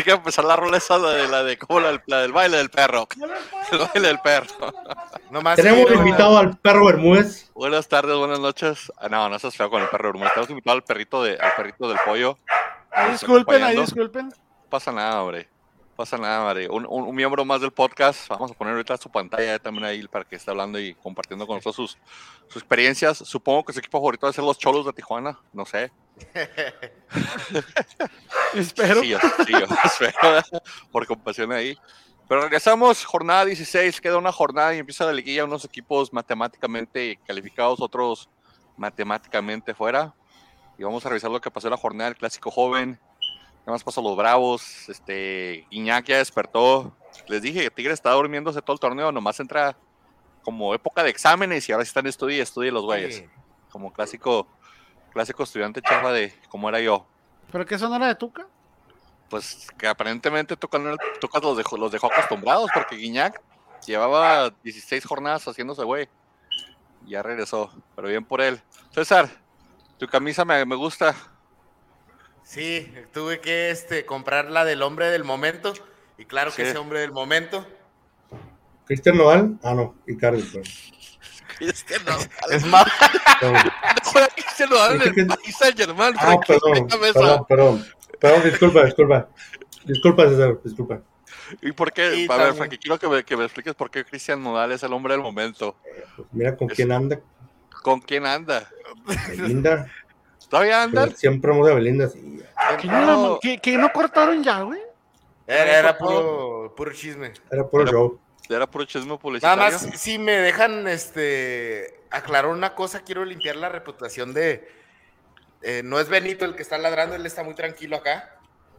Pensé que empezar la rola esa de la de como la, del baile del perro. El baile del perro. Tenemos invitado al perro Bermúdez. Buenas tardes, buenas noches. Ah, no, no estás feo con el perro Bermúdez. Tenemos invitado al perrito de, al perrito del pollo. disculpen, ahí disculpen. No pasa nada, hombre. Pasa nada, hombre. Un, un, miembro más del podcast. Vamos a poner ahorita su pantalla también ahí para que esté hablando y compartiendo con nosotros sus, sus experiencias. Supongo que su equipo favorito va a ser los Cholos de Tijuana. No sé. espero. Sí, espero. Por compasión ahí. Pero regresamos, jornada 16, queda una jornada y empieza la liguilla, unos equipos matemáticamente calificados, otros matemáticamente fuera. Y vamos a revisar lo que pasó en la jornada del clásico joven. ¿Qué más pasó los Bravos? Este, Iñak ya despertó. Les dije que Tigre está durmiéndose todo el torneo, nomás entra como época de exámenes y ahora están estudiando y los güeyes. Como clásico clásico estudiante chafa de como era yo. ¿Pero qué son era de Tuca? Pues que aparentemente Tuca, los, dejó, los dejó acostumbrados porque Guiñac llevaba 16 jornadas haciéndose güey. Ya regresó, pero bien por él. César, tu camisa me, me gusta. Sí, tuve que este, comprar la del hombre del momento. Y claro que ese hombre del momento. ¿Cristian Noval? Ah, no, Icardi, pues. Cristian Noval. Es más. Cristian Noval en el país Germán. Ah, perdón, perdón, perdón. Perdón, disculpa, disculpa. Disculpa, César, disculpa. ¿Y por qué? a ver, Frankie, quiero que me, que me, expliques por qué Cristian Nodal es el hombre del momento. Pues mira con quién anda. ¿Con quién anda? Belinda. ¿Todavía anda? siempre hemos de Belinda, sí. ¿Que no, que, no cortaron ya, güey? Era, era puro, puro chisme. Era puro show. Era puro chisme publicitario. Nada más, si me dejan este aclarar una cosa, quiero limpiar la reputación de. Eh, no es Benito el que está ladrando, él está muy tranquilo acá.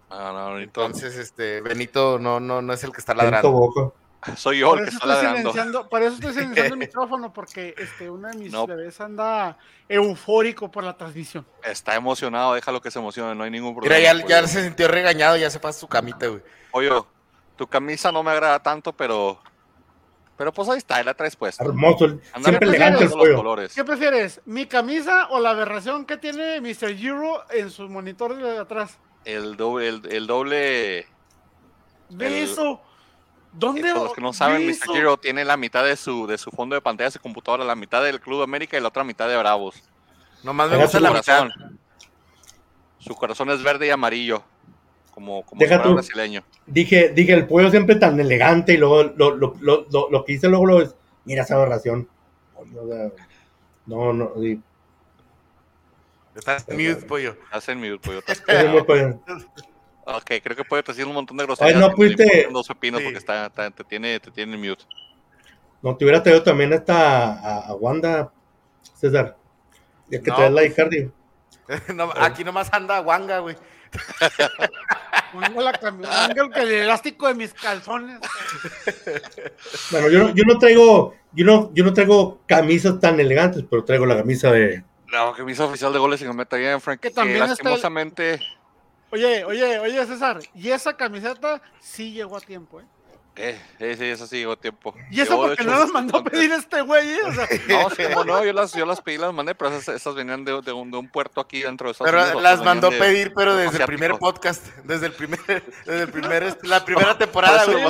Ah, no, Benito. Entonces, este, Benito no, no, no es el que está ladrando. Benito Soy yo el que está ladrando. Por eso estoy silenciando el micrófono, porque este, uno de mis bebés anda eufórico por la transmisión. Está emocionado, déjalo que se emocione, no hay ningún problema. Mira, ya, ya se sintió regañado, ya se pasa su camita, güey. Oye, tu camisa no me agrada tanto, pero pero pues ahí está, la traes puesta. Hermoso, siempre elegante el colores. ¿Qué prefieres? ¿Mi camisa o la aberración que tiene Mr. Euro en su monitor de atrás? El doble, el, doble. ¿Ve eso? ¿Dónde? Para los que no saben, Mr. Euro tiene la mitad de su, de su fondo de pantalla de su computadora, la mitad del Club América y la otra mitad de Bravos. Nomás me gusta la mitad. Su corazón es verde y amarillo como, como Deja brasileño. Dije, dije, el pollo siempre tan elegante y luego lo, lo, lo, lo, que hice luego lo es, mira esa aberración. No, no, sí. Estás en mute, pollo. Estás en mute, pollo. pollo. Ok, creo que te haciendo un montón de groserías. Ay, no fuiste. Dos pepinos porque está, te, tiene, te tiene en mute. No, te hubiera traído también esta a, a Wanda, César. Ya que no, traes la pues, Icardi. no, aquí nomás anda Wanga, güey. Pongo la el elástico de mis calzones. Bueno, yo no, yo no traigo, yo no, yo no traigo camisas tan elegantes, pero traigo la camisa de. La camisa oficial de goles en meta bien, Frank. Que también lastimosamente. Oye, oye, oye, César, y esa camiseta sí llegó a tiempo, ¿eh? Eh, sí, eso sí llegó tiempo. ¿Y eso porque no las mandó a pedir este güey? O sea. No, sí, no, yo las, yo las pedí, las mandé, pero esas, venían de, de, un, de, un, puerto aquí dentro de Estados Pero las mandó a pedir, pero desde el primer podcast, desde el primer, desde el primer, la primera temporada, güey.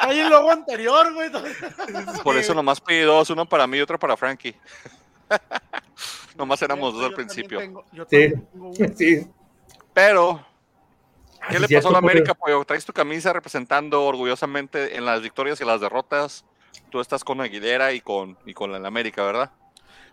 Hay el logo anterior, güey. Por eso nomás pedí dos, uno para mí y otro para Frankie. nomás éramos dos al principio. sí, sí. Pero ¿Qué le pasó a la América, Pollo? Traes tu camisa representando orgullosamente en las victorias y las derrotas. Tú estás con Aguilera y con, y con la América, ¿verdad?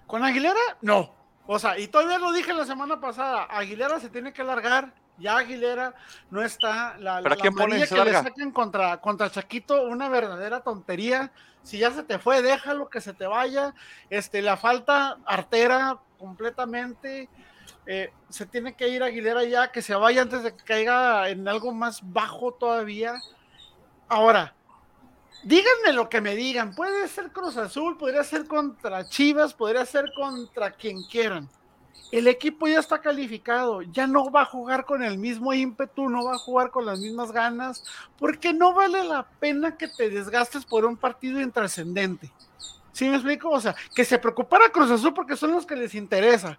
¿Con Aguilera? No. O sea, y todavía lo dije la semana pasada, Aguilera se tiene que largar, ya Aguilera no está, la, ¿Pero quién pone que le saquen contra, contra Chaquito, una verdadera tontería, si ya se te fue, déjalo que se te vaya, este, la falta artera completamente, eh, se tiene que ir Aguilera ya, que se vaya antes de que caiga en algo más bajo todavía. Ahora, díganme lo que me digan, puede ser Cruz Azul, podría ser contra Chivas, podría ser contra quien quieran. El equipo ya está calificado, ya no va a jugar con el mismo ímpetu, no va a jugar con las mismas ganas, porque no vale la pena que te desgastes por un partido intrascendente. ¿Sí me explico? O sea, que se preocupara Cruz Azul porque son los que les interesa.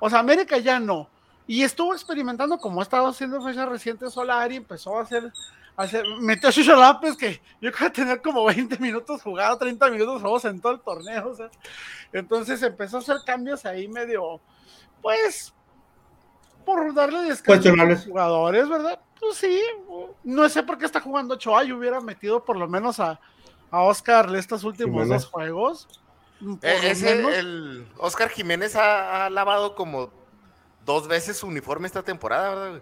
O sea, América ya no. Y estuvo experimentando, como ha estado haciendo fecha reciente Solari, empezó a hacer, a hacer metió a Chucho López, que yo creo que tener como 20 minutos jugado, 30 minutos jugados en todo el torneo. O sea. Entonces empezó a hacer cambios ahí medio, pues, por darle descanso a los jugadores, ¿verdad? Pues sí, no sé por qué está jugando Ochoa, yo hubiera metido por lo menos a, a Oscar estos últimos dos juegos. Eh, ese, el Oscar Jiménez ha, ha lavado como dos veces su uniforme esta temporada, ¿verdad?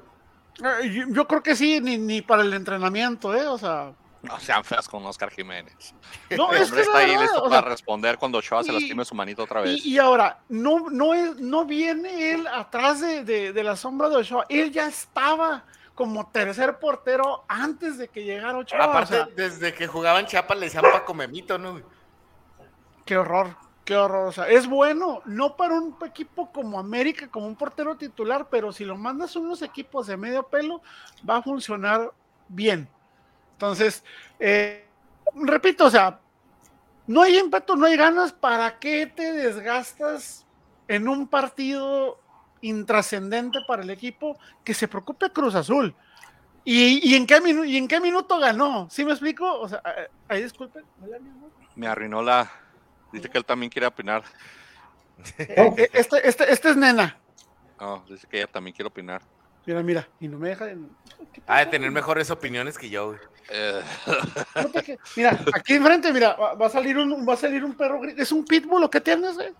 güey? Eh, Yo, yo creo que sí, ni, ni para el entrenamiento, ¿eh? O sea, No sean feas con Oscar Jiménez. no, El es hombre que está ahí listo o para sea, responder cuando Ochoa se y- lastime su manito otra vez. y, y ahora, no, no, es, no viene él atrás de, de- de la sombra de Ochoa, él ya estaba como tercer portero antes de que llegara Ochoa. o Aparte, sea, desde que jugaban Chiapas le decían Paco Memito, ¿no? Qué horror, qué horror. O sea, es bueno, no para un equipo como América, como un portero titular, pero si lo mandas a unos equipos de medio pelo, va a funcionar bien. Entonces, eh, repito, o sea, no hay ímpetu, no hay ganas, ¿para qué te desgastas en un partido intrascendente para el equipo que se preocupe Cruz Azul? ¿Y, y en, qué ¿Y en qué minuto ganó? ¿Sí me explico? O sea, eh, ahí disculpen. Me arruinó la. Dice que él también quiere opinar. Oh, Este, este, este es nena. No, dice que ella también quiere opinar. Mira, mira. Y no me deja de... ¿Qué Ha de tener mejores opiniones que yo, güey. Eh, No te que- Mira, aquí enfrente, mira, va va a salir un, va a salir un perro gris. ¿Es un pitbull o qué tienes, eh?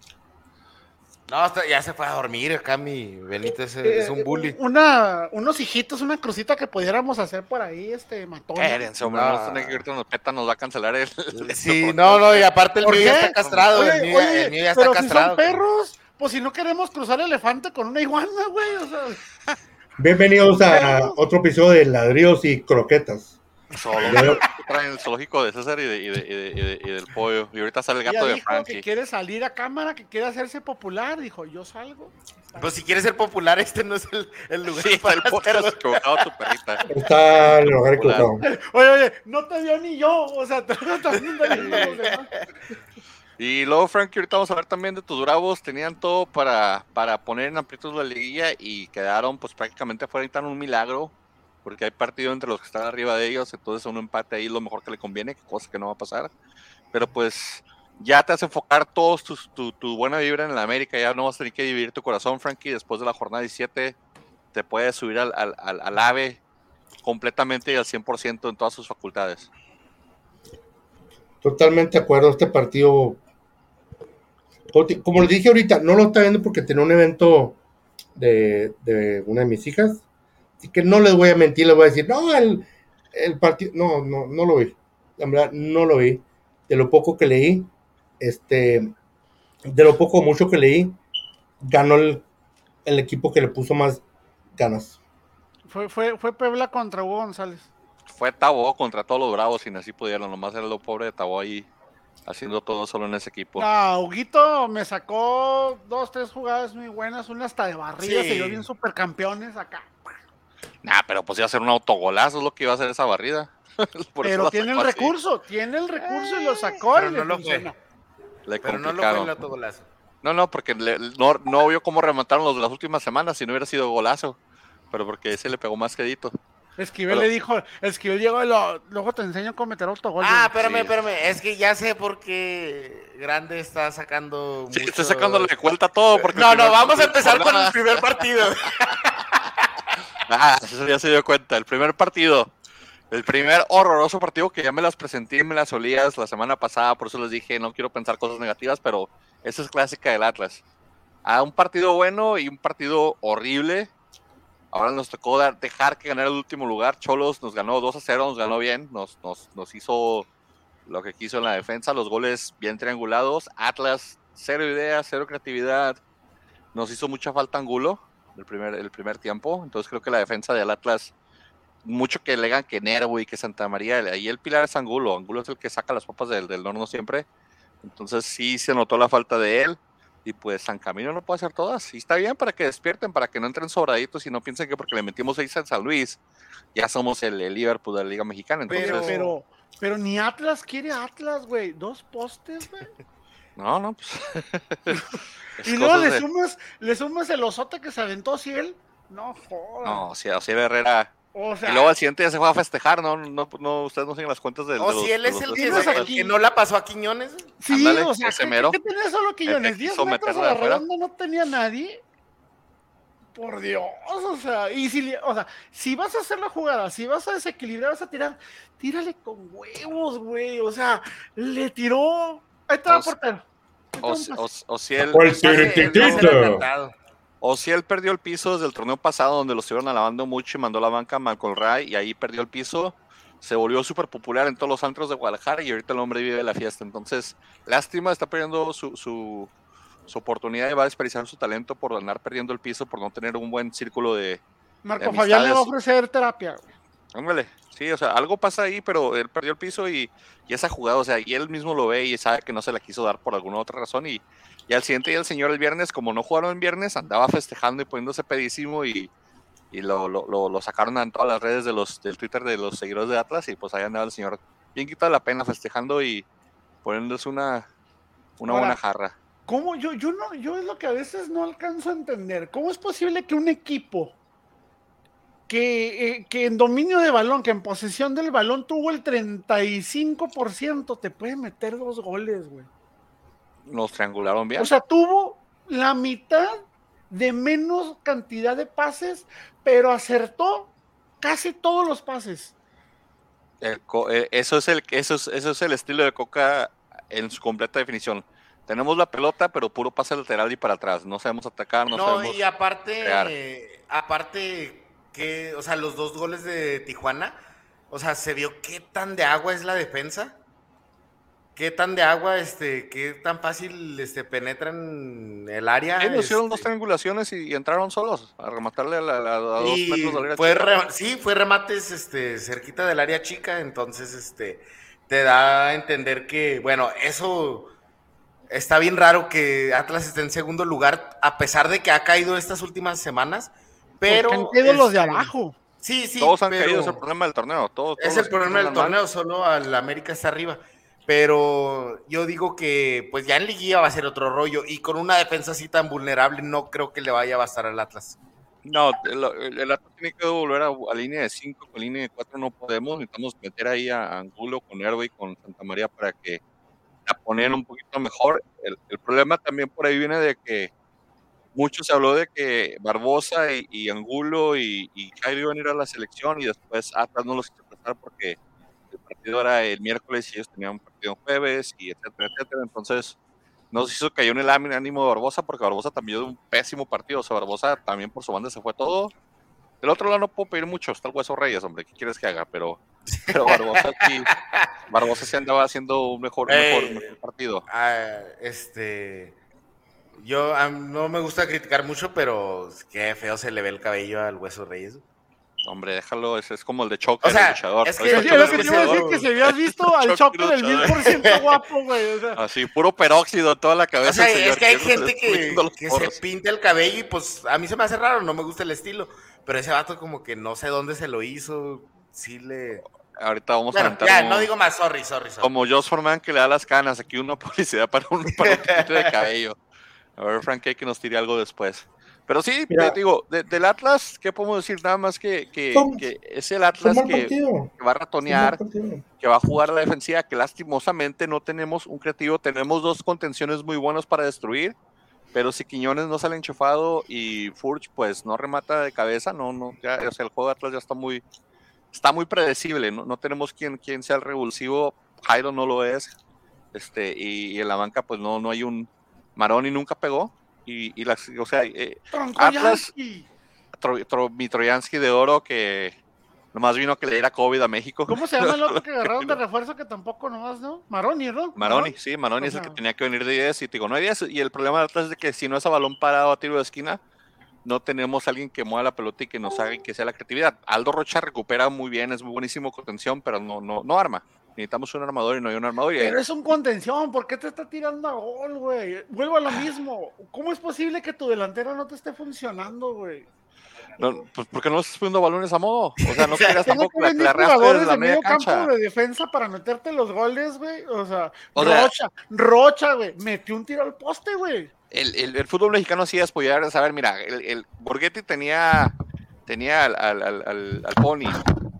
No, hasta- ya se fue a dormir acá mi Benito, ese es Eh, un bully. Una, unos hijitos, una crucita que pudiéramos hacer por ahí, este matón. espérense, hombre, No. no que nos peta, nos va a cancelar el. Sí, no, no, y aparte el ¿Por mío ya está castrado, Oye, el mío, oye, el mío ya está pero castrado. si son perros, pues si no queremos cruzar elefante con una iguana, güey, o sea, Bienvenidos a otro episodio de Ladrillos y Croquetas. Solo traen el zoológico de César y, de, y, de- y de- y de- y del pollo. Y ahorita sale el ella gato de dijo que Frankie. quiere salir a cámara, que quiere hacerse popular, dijo, yo salgo. Pues si quieres ser popular, este no es el, el lugar Sí, para el podcast hacerlo. equivocado tu perrita. Está el lugar equivocado. Oye, oye, no te vio ni yo, o sea, también te demás. Y luego, Frankie, ahorita vamos a hablar también de tus bravos. Tenían todo para, para poner en aprietos la liguilla y quedaron pues prácticamente fuera en un milagro. Porque hay partido entre los que están arriba de ellos. Entonces un empate ahí lo mejor que le conviene, cosa que no va a pasar. Pero pues ya te hace enfocar todos tus, tu, tu buena vibra en la América. Ya no vas a tener que dividir tu corazón, Frankie. Después de la jornada 17 te puedes subir al, al, al, al ave completamente y al 100% en todas sus facultades. Totalmente de acuerdo. Este partido, como les dije ahorita, no lo está viendo porque tenía un evento de, de una de mis hijas. Así que no les voy a mentir, les voy a decir, no, el, el partido, no, no, no lo vi. La verdad, no lo vi. De lo poco que leí, este, de lo poco o mucho que leí, ganó el, el equipo que le puso más ganas. Fue, fue, fue Puebla contra Hugo González. fue Tabo contra todos los bravos y así pudieron. Nomás era lo pobre de Tabo ahí haciendo todo solo en ese equipo. No, Huguito me sacó dos, tres jugadas muy buenas, una hasta de barrida, Sí. se dio bien supercampeones acá. Nah, pero pues iba a ser un autogolazo, es lo que iba a hacer esa barrida. Pero tiene el así. recurso, tiene el recurso y lo sacó Pero y no le lo fue. funcionó. Le Pero no lo fue el autogolazo. No, no, porque le- no, no vio cómo remataron los de las últimas semanas si no hubiera sido golazo. Pero porque ese le pegó más quedito. Esquivel Pero- le dijo, Esquivel llegó y lo- luego te enseño cómo meter autogol. Ah, espérame, Sí. espérame. Es que ya sé por qué Grande está sacando. Sí, mucho- está sacándole cuenta todo. Porque No, no, vamos a empezar con el primer partido. Ah, eso ya se dio cuenta. El primer partido. El primer horroroso partido que ya me las presenté y me las olías la semana pasada. Por eso les dije, no quiero pensar cosas negativas, pero esa es clásica del Atlas. A un partido bueno y un partido horrible. Ahora nos tocó dejar que ganara el último lugar. Cholos nos ganó 2 a 0, nos ganó bien. Nos, nos, nos hizo lo que quiso en la defensa. Los goles bien triangulados. Atlas, cero ideas, cero creatividad. Nos hizo mucha falta Angulo el primer, el primer tiempo. Entonces creo que la defensa del Atlas, mucho que legan que Nervo y que Santa María, ahí el pilar es Angulo. Angulo es el que saca las papas del, del horno siempre. Entonces sí se notó la falta de él. Y pues San Camino no puede hacer todas. Y está bien para que despierten, para que no entren sobraditos y no piensen que porque le metimos seis en San Luis, ya somos el, el Liverpool de la Liga Mexicana. Entonces, Pero, pero, pero ni Atlas quiere Atlas, güey. Dos postes, güey. No, no, pues. es Y luego le de- sumas, le sumas el osote que se aventó Ciel. No jodas. No, si así Herrera. O sea, Y luego al siguiente ya se fue a festejar, ¿no? No, no ustedes no siguen las cuentas del. O de si él es el que, que no la pasó a Quiñones. sí, ándale, o sea, ese ¿qué, mero. qué tenía solo Quiñones? que 10 quiso metros a la redonda no tenía nadie. Por Dios, o sea, y si, o sea, si vas a hacer la jugada, si vas a desequilibrar, vas a tirar, tírale con huevos, güey. O sea, le tiró. Ahí sea, portero. O, si- un o, pase. o si él, o si perdió el piso desde el torneo pasado, donde lo estuvieron alabando mucho y mandó a la banca a Malcolm Ray, y ahí perdió el piso. Se volvió súper popular en todos los antros de Guadalajara y ahorita el hombre vive la fiesta. Entonces, lástima, está perdiendo su, su, su oportunidad y va a desperdiciar su talento por andar perdiendo el piso, por no tener un buen círculo de, Marco de Fabián le va a ofrecer terapia. güey. Ándale, sí, o sea, algo pasa ahí, pero él perdió el piso y, y esa jugada, o sea, y él mismo lo ve y sabe que no se la quiso dar por alguna otra razón. Y, y al siguiente día el señor el viernes, como no jugaron en viernes, andaba festejando y poniéndose pedísimo y, y lo, lo, lo- lo sacaron en todas las redes de los, del Twitter de los seguidores de Atlas y pues ahí andaba el señor bien quitado la pena festejando y poniéndose una, una Ahora, buena jarra. ¿Cómo? Yo, yo no, yo es lo que a veces no alcanzo a entender. ¿Cómo es posible que un equipo que, eh, que en dominio de balón, que en posesión del balón tuvo el 35%, te puede meter dos goles, güey? Nos triangularon bien. O sea, tuvo la mitad de menos cantidad de pases, pero acertó casi todos los pases. El eh, eso, es el, eso, es, eso es el estilo de Coca en su completa definición. Tenemos la pelota, pero puro pase lateral y para atrás. No sabemos atacar, no, No, sabemos. y aparte, crear. eh, aparte que, o sea, los dos goles de Tijuana, o sea, se vio qué tan de agua es la defensa, qué tan de agua, este, qué tan fácil, este, penetran el área. Nos hicieron este, dos triangulaciones y, y entraron solos a rematarle a, la- a- a dos y metros del área fue chica. re- sí, fue remates, este, cerquita del área chica, entonces, este, te da a entender que, bueno, eso está bien raro que Atlas esté en segundo lugar, a pesar de que ha caído estas últimas semanas, pero... Porque han caído los de este, abajo. Sí, sí, todos han caído, es el problema del torneo. Todos, todos es el problema del andan mal. torneo, solo al América está arriba. Pero yo digo que pues ya en liguilla va a ser otro rollo y con una defensa así tan vulnerable no creo que le vaya a bastar al Atlas. No, el, el- el Atlas tiene que volver a, a línea de 5, con línea de 4 no podemos. Necesitamos meter ahí a Angulo con Hervey, con Santa María para que la ponen un poquito mejor. El, el problema también por ahí viene de que mucho se habló de que Barbosa y, y Angulo y, y Jairo iban a ir a la selección y después Atlas no los quiso pasar porque el partido era el miércoles y ellos tenían un partido en jueves y etcétera, etcétera. Entonces nos hizo cayó en el ánimo de Barbosa porque Barbosa también dio un pésimo partido. O sea, Barbosa también por su banda se fue todo. Del otro lado no puedo pedir mucho, está el Hueso Reyes, hombre, ¿qué quieres que haga? Pero, pero Barbosa sí, Barbosa sí andaba haciendo un mejor, un mejor, Eh, mejor partido. Ah, este yo no me gusta criticar mucho, pero qué feo se le ve el cabello al Hueso Reyes. Hombre, déjalo, es, es como el de Choque, O sea, el luchador. es que- es lo que te iba a decir, que si habías visto al Choque choque del mil por ciento guapo, güey. o sea. Así, puro peróxido en toda la cabeza. O sea, señor, es que hay gente que, se pinta el cabello y pues a mí se me hace raro, no me gusta el estilo, pero ese vato como que no sé dónde se lo hizo, sí le... Ahorita vamos a aventar ya, no digo más, sorry, sorry, sorry. como Josh Forman que le da las canas. Aquí una publicidad para un, para un de cabello. A ver, Frank Kay, que nos tire algo después. Pero sí, Mira. te digo, de- del Atlas, ¿qué podemos decir? Nada más que, que, es el Atlas que, va a ratonear, que va a jugar la defensiva, que lastimosamente no tenemos un creativo, tenemos dos contenciones muy buenos para destruir, pero si Quiñones no sale enchufado y Furch pues no remata de cabeza, no, no, ya, o sea, el juego de Atlas ya está muy, está muy predecible, no, no tenemos quien, quien sea el revulsivo, Jairo no lo es, este, y, y en la banca pues no, no hay un, Maroni nunca pegó, y, y las, o sea, eh, Troncoyansky. Tro, Tro- mi Troyansky de oro que nomás vino que le diera COVID a México. ¿Cómo se llama el otro que agarraron de refuerzo que tampoco nomás, no? Maroni, ¿no? Maroni, sí, Maroni O es el que sea- tenía que venir de 10 y te digo, no hay 10 y el problema de atrás es de que si no es a balón parado a tiro de esquina, no tenemos a alguien que mueva la pelota y que nos haga y que sea la creatividad. Aldo Rocha recupera muy bien, es muy buenísimo contención, pero no, no, no arma. Necesitamos un armador y no hay un armador. Y Pero es un contención, ¿por qué te está tirando a gol, güey? Vuelvo a lo mismo. ¿Cómo es posible que tu delantera no te esté funcionando, güey? no, pues, ¿Por qué no estás poniendo balones a modo? O sea, no quieras tampoco que la, la jugadores desde la de media medio campo de defensa para meterte los goles, güey. O sea, O sea- Rocha, Rocha, güey, metió un tiro al poste, güey. el, el- el fútbol mexicano sí es apoyar, saber, mira, el, el Borghetti tenía, tenía al, al, al, al- al Pony,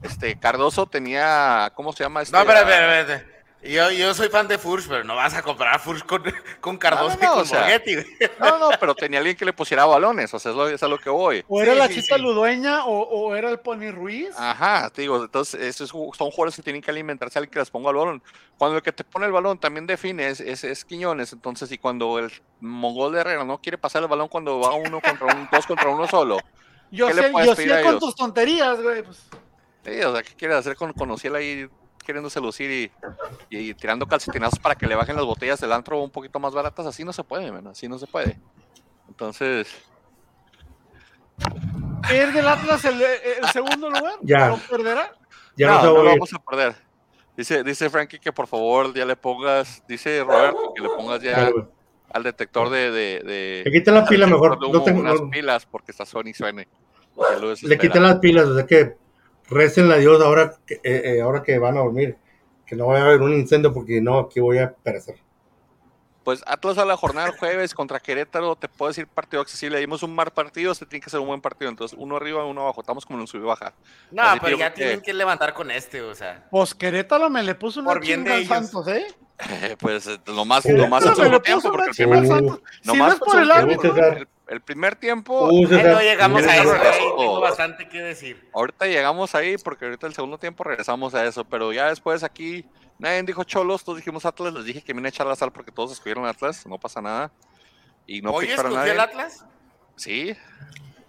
este, Cardoso tenía, ¿cómo se llama? Este, No, espera, a- espera, espera. Yo, yo soy fan de Furch, pero no vas a comparar Furch con, con Cardoso No, no, y con o sea, Borghetti. No, no, pero tenía alguien que le pusiera balones, o sea, es, lo, es a lo que voy. O era Sí, la sí, Chita sí. Ludueña o, o era el Pony Ruiz. Ajá, te digo, entonces esos son jugadores que tienen que alimentarse al que les ponga el balón. Cuando el que te pone el balón también define es, es, es Quiñones, entonces y cuando el mongol de Herrera no quiere pasar el balón cuando va uno contra un, dos contra uno solo. yo ¿qué le sé, yo sé a con ellos? tus tonterías, güey. Pues. Sí, o sea, ¿qué quiere hacer con, con Ociel ahí queriéndose lucir y, y, tirando calcetinazos para que le bajen las botellas del antro un poquito más baratas? Así no se puede, man, así no se puede. Entonces, ¿Pierde el Atlas el, el segundo lugar? Ya. ¿Lo perderá? Ya no, no, se no lo vamos a perder. Dice, dice Frankie que por favor ya le pongas, dice Roberto que le pongas ya al detector de, de, de- Le quité la pila mejor. No tengo- unas no- pilas porque está suene y suene. Le quité las pilas, o sea que recen a Dios ahora que, eh, eh, ahora que van a dormir. Que no vaya a haber un incendio porque no, aquí voy a perecer. Pues Atlas a la jornada del jueves contra Querétaro, te puedo decir partido accesible. Dimos un mal partido, este tiene que ser un buen partido. Entonces, uno arriba, uno abajo. Estamos como en un sub y baja. No, Así pero ya que- tienen que levantar con este, o sea. Pues Querétaro me le puso una Por bien de al ellos. Santos, ¿eh? Eh, pues eh, lo más, lo más el le segundo tiempo, porque el al no fue por el árbitro. El, primer tiempo, Uh, Ahí César, no llegamos a eso, güey, tengo bastante que decir. ahorita llegamos ahí porque ahorita el segundo tiempo regresamos a eso, pero ya después aquí nadie dijo Cholos, todos dijimos Atlas, les dije que vine a echar la sal porque todos escogieron Atlas, no pasa nada. Y no ¿Hoy escogió nadie. el Atlas? Sí,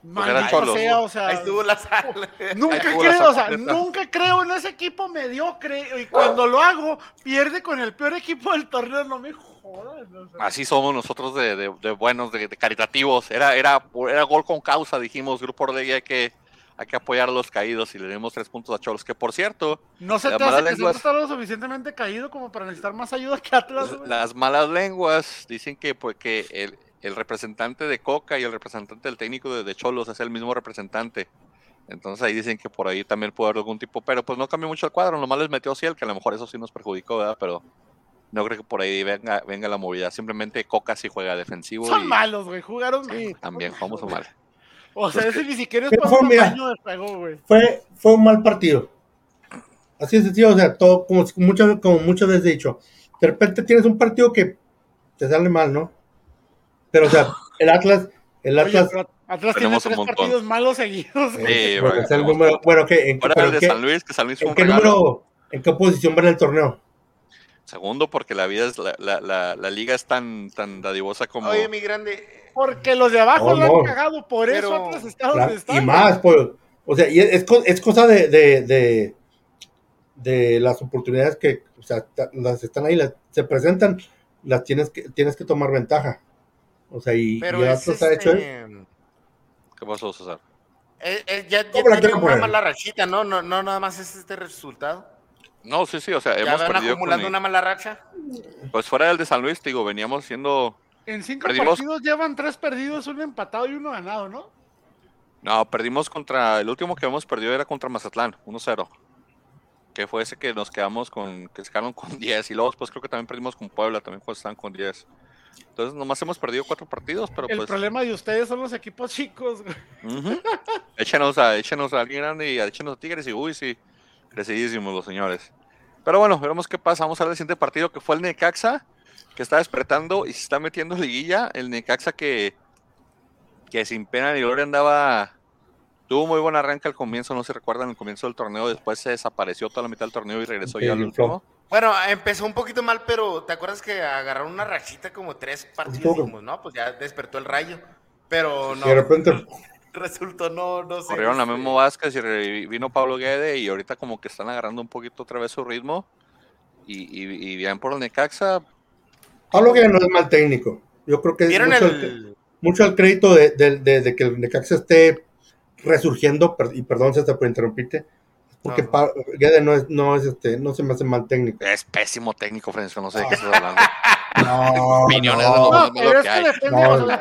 Maldito era Cholos. sea, o sea, Ahí estuvo la sal. nunca Ahí la creo, o sea, nunca creo en ese equipo mediocre y cuando lo hago pierde con el peor equipo del torneo, no me jodas. O sea. así somos nosotros de, de- de buenos, de, de caritativos. Era, era, era gol con causa, dijimos, Grupo Orlegui hay que, hay que apoyar a los caídos y le dimos tres puntos a Cholos, que por cierto, No se te hace que lenguas- lo suficientemente caído como para necesitar más ayuda que Atlas. Las malas lenguas dicen que, pues, que el, el representante de Coca y el representante del técnico de, de Cholos es el mismo representante. Entonces ahí dicen que por ahí también puede haber algún tipo, pero pues no cambió mucho el cuadro, nomás les metió Ciel, que a lo mejor eso sí nos perjudicó, ¿verdad? Pero no creo que por ahí venga, venga la movilidad. Simplemente Coca sí juega defensivo Son y malos, güey, jugaron sí, mal. también jugamos mal. O sea, Los ese ni siquiera es por fue, un mira. tamaño de juego, güey. Fue, fue un mal partido. Así es sencillo, o sea, todo, como, muchas, como muchas veces he dicho, de repente tienes un partido que te sale mal, ¿no? Pero, o sea, el Atlas, el Atlas, Atlas tiene tres partidos malos seguidos. eh, Sí, bueno, bueno, es el tenemos número, todo. bueno, ¿qué, en, Fuera pero el de San Luis, que San Luis fue en qué número, en qué posición va en el torneo? Segundo, porque la vida es, la, la, la, la liga es tan, tan dadivosa como... Oye, mi grande. Porque los de abajo No, lo han no. cagado, por eso Pero- Atlas está La- donde está. y más, pues, o sea, y es, es cosa de, de, de, de las oportunidades que, o sea, las están ahí, las, se presentan, las tienes que, tienes que tomar ventaja. O sea, y, Pero y el es Atlas ha hecho este. ¿Qué pasó, César? eh, eh, ya, ya ¿Cómo la tenía quieren una poner? mala rachita, ¿no? No, no nada más es este resultado. No, sí, sí, o sea, Ya hemos van perdido acumulando con- una mala racha. Pues fuera del de San Luis, te digo, veníamos siendo... En cinco Perdimos- partidos llevan tres perdidos, un empatado y uno ganado, ¿no? No, perdimos contra... El último que hemos perdido era contra Mazatlán, 1-0. Que fue ese que nos quedamos con... Que se quedaron con 10. Y luego después creo que también perdimos con Puebla, también cuando estaban con 10. Entonces nomás hemos perdido cuatro partidos, pero El pues... problema de ustedes son los equipos chicos. güey. ujú. échenos, a, échenos a alguien grande y échenos a Tigres y uy, sí. Crecidísimos los señores. Pero bueno, veremos qué pasa. Vamos a ver el siguiente partido que fue el Necaxa, que está despertando y se está metiendo en liguilla. El Necaxa que, que sin pena ni gloria andaba. Tuvo muy buen arranque al comienzo, no se recuerdan el comienzo del torneo. Después se desapareció toda la mitad del torneo y regresó Sí, ya al el último. Bueno, empezó un poquito mal, pero ¿te acuerdas que agarraron una rachita como tres partidos? No, pues ya despertó el rayo. Pero no, Y de repente, resultó no, no sé. Corrieron a este, Memo Vázquez y vino Pablo Guede y ahorita como que están agarrando un poquito otra vez su ritmo. Y, y, y bien por el Necaxa, Pablo que no es mal técnico. Yo creo que es ¿Vieron mucho, el, el, mucho el crédito de, de- de- de que el Necaxa esté resurgiendo, per- y perdón César por interrumpirte, porque No, Guede no es, no es este, no se me hace mal técnico. es pésimo técnico, Francisco, no sé de qué estás hablando. No, Opiniones no. de No, lo pero que es que hay. No, no. no al, es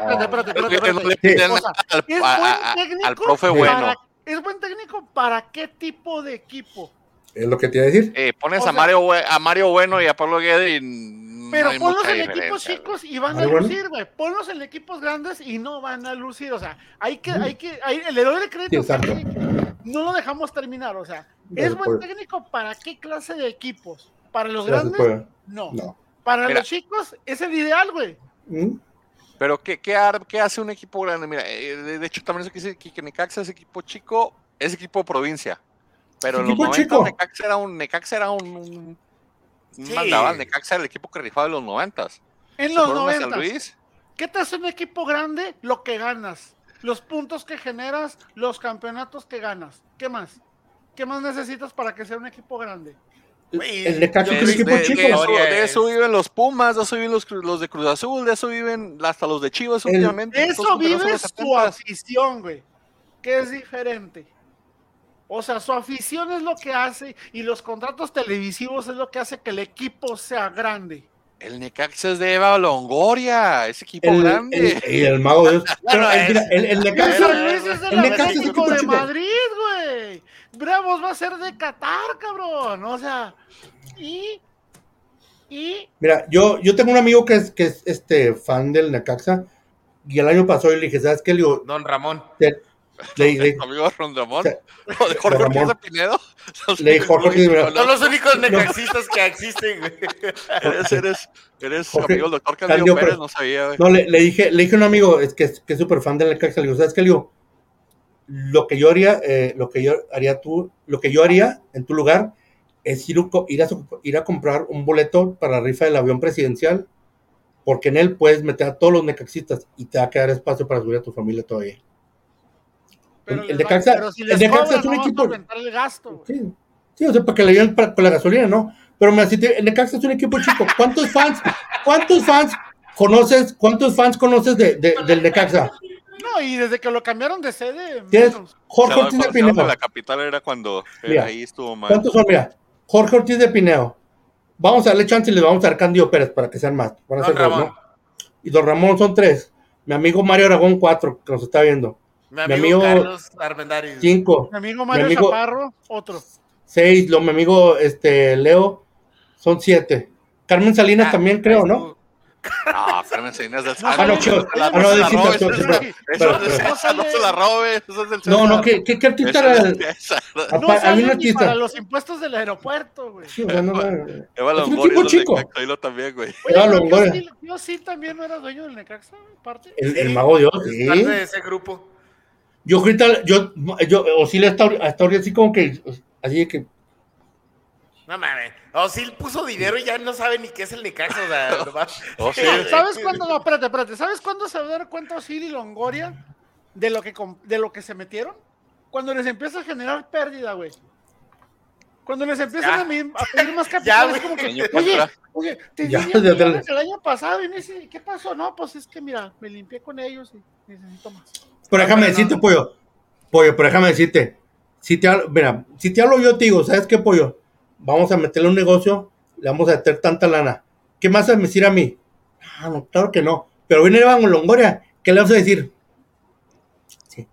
a- buen a- a- técnico al profe Sí. bueno. para- es buen técnico para qué tipo de equipo. Es lo que te iba a decir. Eh, pones O a sea- Mario Bue- a Mario Bueno y a Pablo Guede y Pero hay ponlos en equipos chicos y van a lucir, güey. Ponlos en equipos grandes y no van a lucir. O sea, hay que, Ujú. hay que, hay- le doy el Sí, crédito. a. Ferri, no lo dejamos terminar. O sea, ¿es buen puede. técnico para qué clase de equipos? ¿Para los grandes? No. No. Para Mira. los chicos es el ideal, güey. ¿Mm? Pero ¿qué, qué, hace un equipo grande? Mira, eh, de, hecho también eso que dice que, Necaxa es equipo chico, es equipo de provincia. Pero en los Equipo 90 chico. Necaxa era un, Necaxa era un, un, un Sí. mandaval, Necaxa era el equipo que rifaba en los 90. En los fueron a San 90. Luis, ¿Qué te hace un equipo grande? Lo que ganas. Los puntos que generas, los campeonatos que ganas. ¿Qué más? ¿Qué más necesitas para que sea un equipo grande? El Necaxa es un de, equipo de- de chico. eso, Gloria de es- eso viven los Pumas, de eso viven los, de Cruz Azul, de eso viven hasta los de Chivas El- últimamente. De eso de vive su 70s. afición, güey. Que es diferente. O sea, su afición es lo que hace y los contratos televisivos es lo que hace que el equipo sea grande. El Necaxa es de Eva Longoria, ese equipo El, grande. el- y el mago de Dios. Pero, es- mira, el, el El Necaxa- es el Necaxa es equipo de chico. Madrid, güey. Bravos va a ser de Qatar, cabrón. O sea, y. Y. Mira, yo, yo tengo un amigo que es, que es este fan del Necaxa. Y el año pasado yo le dije, ¿sabes qué? Le digo, Don Ramón. le, le- le- Amigo Rondamón, Sí. o de Jorge Don Ortiz Ramón. de Pinedo. Le Jorge Pinedo. Son los únicos necaxistas que existen, güey. Eres, eres, eres Jorge amigo del doctor Candido Pérez, no sabía, güey. no, le, le dije, le dije a un amigo es que, es- que es súper fan del Necaxa. Le digo, ¿sabes qué? Le digo, lo que yo haría, eh, lo que yo haría tú, lo que yo haría en tu lugar es ir, ir, a, su- ir a comprar un boleto para la rifa del avión presidencial, porque en él puedes meter a todos los necaxistas y te va a quedar espacio para subir a tu familia todavía. Pero, El les de va- Caxa- pero si el les de Caxa cobran, es un no equipo- el gasto. Sí, sí, o sea, para que le para- con la gasolina, ¿no? Pero te- el Necaxa es un equipo chico, ¿cuántos fans, cuántos fans conoces, cuántos fans conoces de, de- del Necaxa? No, y desde que lo cambiaron de sede, menos. Jorge Ortiz de Pineo. La capital era cuando Mira, ahí estuvo mal. ¿Cuántos son? Mira, Jorge Ortiz de Pineo. Vamos a darle chance y le vamos a dar Candido Pérez para que sean más. Van a ser dos. Y Don Ramón son tres. Mi amigo Mario Aragón, cuatro, que nos está viendo. Mi amigo, amigo- Carlos. Cinco. Mi amigo Mario amigo- Chaparro, otro. Seis. Lo, mi amigo este, Leo son siete. Carmen Salinas Ah, también, creo, ¿no? No, Carmen Salinas del No, Santo. Ah, no, pues no, no se la robe. Eso es del No, no. ¿qué, qué, qué artista era? No sale un ni artista. para los impuestos del aeropuerto, güey. Sí, o sea, no, no, un chico. también, güey. Yo, sí, también no era dueño del Necaxa, güey, parte. el, mago Dios, sí. parte de ese grupo. Yo ahorita, yo, yo, Osile hasta, ahorita así como que, así de que, No mames. O sí puso dinero y ya no sabe ni qué es el Necaxa. O sea, nomás- Oh, sí. ¿Sabes cuándo? No, espérate, espérate. ¿Sabes cuándo se va a dar cuenta Osiri y Longoria de lo, que, de lo que se metieron? Cuando les empieza a generar pérdida, güey. Cuando les empiezan a, pedir más capital, es como que, oye, oye, te Ya, 10 ya te- el año pasado y me dice, ¿qué pasó? No, pues es que mira, me limpié con ellos y necesito más. pero déjame pero no. decirte, pollo, pollo, pero déjame decirte, si te hablo, mira, si te hablo yo, te digo, ¿sabes qué, pollo? Vamos a meterle un negocio, le vamos a meter tanta lana. ¿Qué más vas a decir a mí? Ah, no, claro que no. Pero viene Evan Longoria, ¿qué le vas a decir? Sí.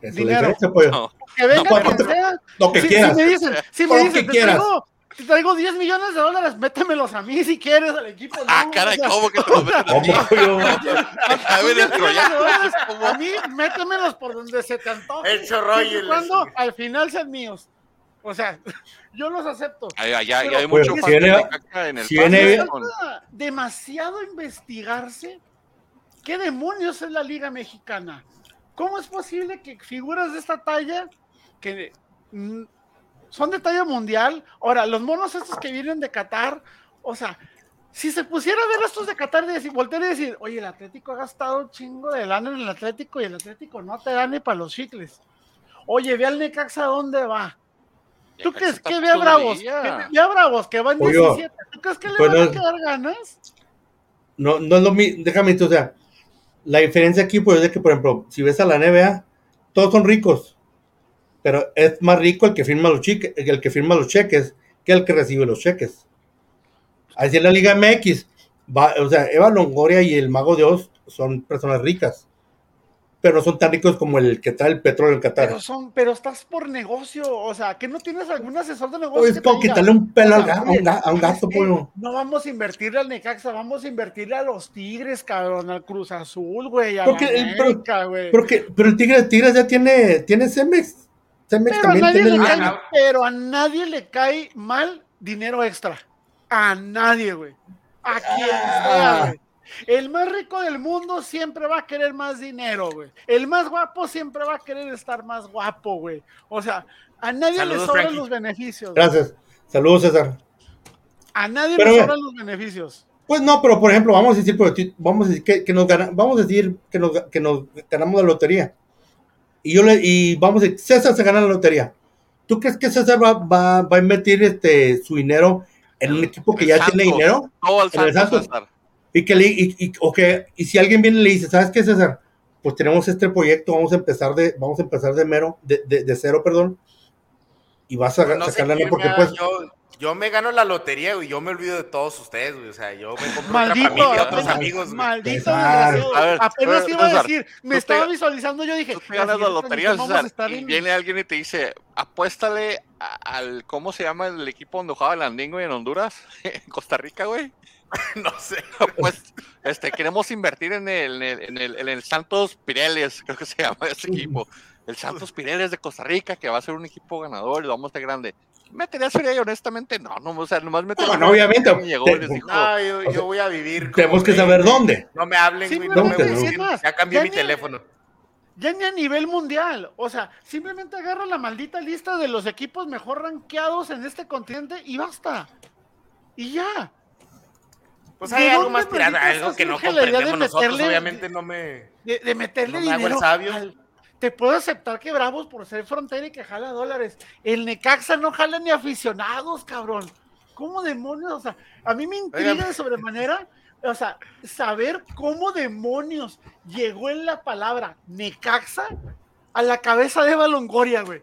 Es Dinero. pollo. No. Que venga No, cuánto- sea. Lo que si, quieras. si me dicen, si me dicen, que te quieras. traigo, te traigo 10 millones de dólares, métemelos a mí si quieres al equipo. Ah, no, caray, o sea, ¿cómo que te lo meten a. A ver, el 10 millones de troyano, dólares, ¿cómo? A mí, métemelos por donde se te antoje. El chorro y el- cuando al final sean míos. O sea, yo los acepto. Allá, allá, Pero, hay pues, mucho. Con- Falta demasiado investigarse. ¿Qué demonios es la Liga Mexicana? ¿Cómo es posible que figuras de esta talla, que mm, son de talla mundial, ahora los monos estos que vienen de Qatar, o sea, si se pusiera a ver estos de Qatar y decir, voltear y decir, oye, el Atlético ha gastado un chingo de lana en el Atlético y el Atlético no te da ni para los chicles. Oye, ve al Necaxa dónde va. ¿Tú crees que ve a Bravos? Ve a Bravos que van Oye, 17. ¿Tú crees que le pues van a quedar ganas? No, no es lo mismo, déjame decirte, o sea, la diferencia aquí pues es de que, por ejemplo, si ves a la NBA, todos son ricos, pero es más rico el que firma los cheques, el que firma los cheques que el que recibe los cheques. Así en la Liga MX, va, o sea, Eva Longoria y el Mago de Oz son personas ricas, pero no son tan ricos como el que trae el petróleo en Qatar. Pero son, pero estás por negocio, o sea, que no tienes algún asesor de negocio. Es como quitarle un pelo al "Oiga, ga- a un, oye, ga- a un ¿sabes gato, qué? pollo. No vamos a invertirle al Necaxa, vamos a invertirle a los Tigres, cabrón, al Cruz Azul, güey, a Porque la el- pero- América, güey. Porque, pero el Tigres, Tigres ya tiene, tiene Cemex. Cemex Pero también tiene le el- cae, pero a nadie le cae mal dinero extra. A nadie, güey. A quien sea, güey. El más rico del mundo siempre va a querer más dinero, güey. El más guapo siempre va a querer estar más guapo, güey. O sea, a nadie Saludos, le sobran Frankie. los beneficios. güey. Gracias. Saludos, César. A nadie Pero, le sobran los beneficios. Pues no, pero por ejemplo, vamos a decir, vamos a decir que, que nos gana- vamos a decir que nos, que nos ganamos la lotería. Y yo le, y vamos a decir, César se gana la lotería. ¿Tú crees que César va, va, va a invertir este su dinero en un equipo que El ya Santos. tiene dinero? Todo el En el Santos, Santos. César. Y que le, y, y- o que- y si alguien viene y le dice, ¿sabes qué, César? Pues tenemos este proyecto, vamos a empezar de, vamos a empezar de mero, de, de, de cero, perdón. Y vas a No lana quién porque pues yo, yo me gano la lotería, güey. Yo me olvido de todos ustedes, güey. O sea, yo me compro Maldito, otra familia, otros amigos, güey. maldito ver, Apenas César, iba a decir, me tú te- estaba visualizando, yo dije, Tú te ganas la lotería, transmisión vamos a César, y en- viene alguien y te dice, apuéstale al, ¿cómo se llama el equipo donde jugaba el Andingo en Honduras? En Costa Rica, güey. No sé. Pues, este, queremos invertir en el, en el, en el, en el Santos Pireles, creo que se llama ese equipo. El Santos Pireles de Costa Rica, que va a ser un equipo ganador y lo vamos a hacer grande. ¿Meterías feria ahí? Honestamente, no, no, o sea, nomás metería. No, no, obviamente, Llegó te- les dijo, No, yo, O sea, yo voy a vivir. tenemos que saber dónde. No me hablen, güey. No me busquen. Ya cambié ya mi ni- teléfono. Ya ni a nivel mundial. O sea, simplemente agarra la maldita lista de los equipos mejor rankeados en este continente y basta. Y ya. Pues ¿De hay algo más tirado, algo que no comprendemos nosotros. meterle- Obviamente no me. De, de meterle No me hago el dinero. sabio. Te puedo aceptar que Bravos por ser frontera y que jala dólares. El Necaxa no jala ni aficionados, cabrón. ¿Cómo demonios? O sea, a mí me intriga Oigan. de sobremanera, o sea, saber cómo demonios llegó en la palabra Necaxa a la cabeza de Eva Longoria, güey.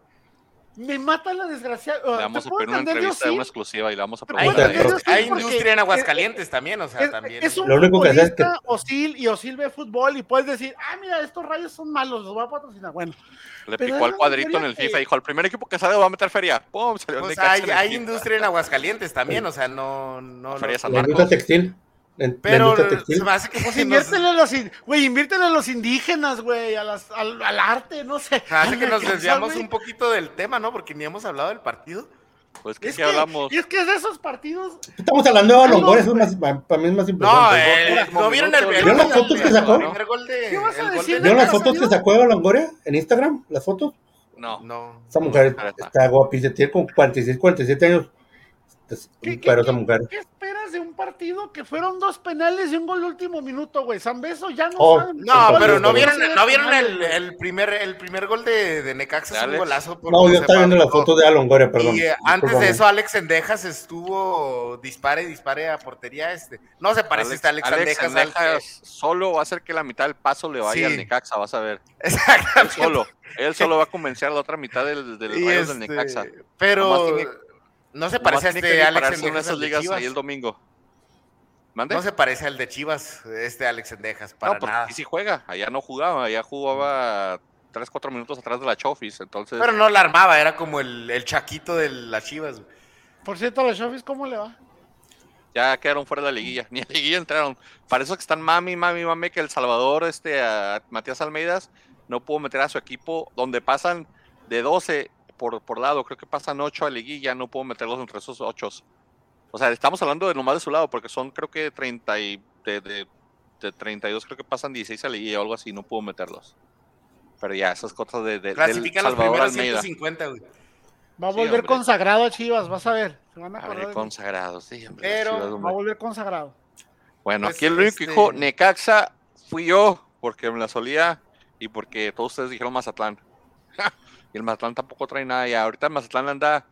Me mata la desgracia. le vamos a poner una entrevista de una exclusiva y vamos a preguntar. hay industria en es- Aguascalientes también, o sea, es, también. es un Lo único que hace es futbolista, Osil y Osil ve fútbol y puedes decir, ah, mira, estos rayos son malos, los voy a patrocinar. Bueno, Le picó al cuadrito en el que- FIFA y dijo, el primer equipo que sale va a meter feria. ¡Pum! Salió Pues hay, industria en Aguascalientes también, o sea, no. no, Feria no- San La Marcos. industria textil. La Pero se me hace que pues inviértele a los, inviértele a los indígenas, güey, a las- al, al arte, no sé. se hace que nos desviamos un poquito del tema, ¿no? Porque ni hemos hablado del partido. Pues que Es si que, hablamos. y es que es de esos partidos. Estamos hablando de no, Longoria, eso es más, para mí es más No, importante. eh, ¿no vieron el, minuto, el- ¿Vieron las el- fotos que el- sacó? el primer gol de. ¿Qué vas a el ¿Vieron las Necaxa, fotos que sacó de Longoria en Instagram? ¿Las fotos? No. No. Esa mujer Espera, está. está guapísima, tiene como 46, 47 años. Es ¿Qué, un qué- pero esa mujer. qué partido que fueron dos penales y un gol de último minuto, güey? San Beso ya no Oh, saben. No, pero no vieron, no vieron el, Penales, el primer, el primer gol de, de Necaxa, ¿De es un Alex? golazo. por No, yo estaba viendo las fabricó. fotos de a Longoria, perdón. Y eh, antes de eso, Alex Endejas estuvo dispare, dispare a portería. Este. No se parece este Alex, Endejas. al Endejas solo va a hacer que la mitad del paso le vaya Sí. al Necaxa, vas a ver. Él Exactamente. solo. Él solo va a convencer a la otra mitad del, del del este, Necaxa. Pero no se Nomás parece a este Alex en esas ligas ahí el domingo. ¿Mande? No se parece al de Chivas, este Alex Endejas, para no, porque nada. aquí sí juega. Allá no jugaba. Allá jugaba 3, 4 minutos atrás de la Chofis. Entonces, Pero no la armaba, era como el, el chaquito de las Chivas. Por cierto, a los Chofis, ¿cómo le va? ya quedaron fuera de la liguilla. Ni a la liguilla entraron. Para eso que están mami, mami, mami, que El Salvador, este, a Matías Almeidas, no pudo meter a su equipo donde pasan de 12 por, por lado. Creo que pasan 8 a liguilla. No pudo meterlos entre esos 8. O sea, estamos hablando de nomás de su lado, porque son creo que 30 y de, de, de 32, creo que pasan 16 a liguilla o algo así. No pudo meterlos. Pero ya, esas cosas de, de del Clasifican los primeros Almeida. 150, güey. Va a Sí, volver hombre. consagrado a Chivas, vas a ver. Se van a A ver, consagrados, sí, hombre, Pero- Chivas, Va a volver consagrado. Bueno, Pues, aquí el único que dijo este- Necaxa fui yo, porque me la solía y porque todos ustedes dijeron Mazatlán. y el Mazatlán tampoco trae nada. Y ahorita el Mazatlán anda,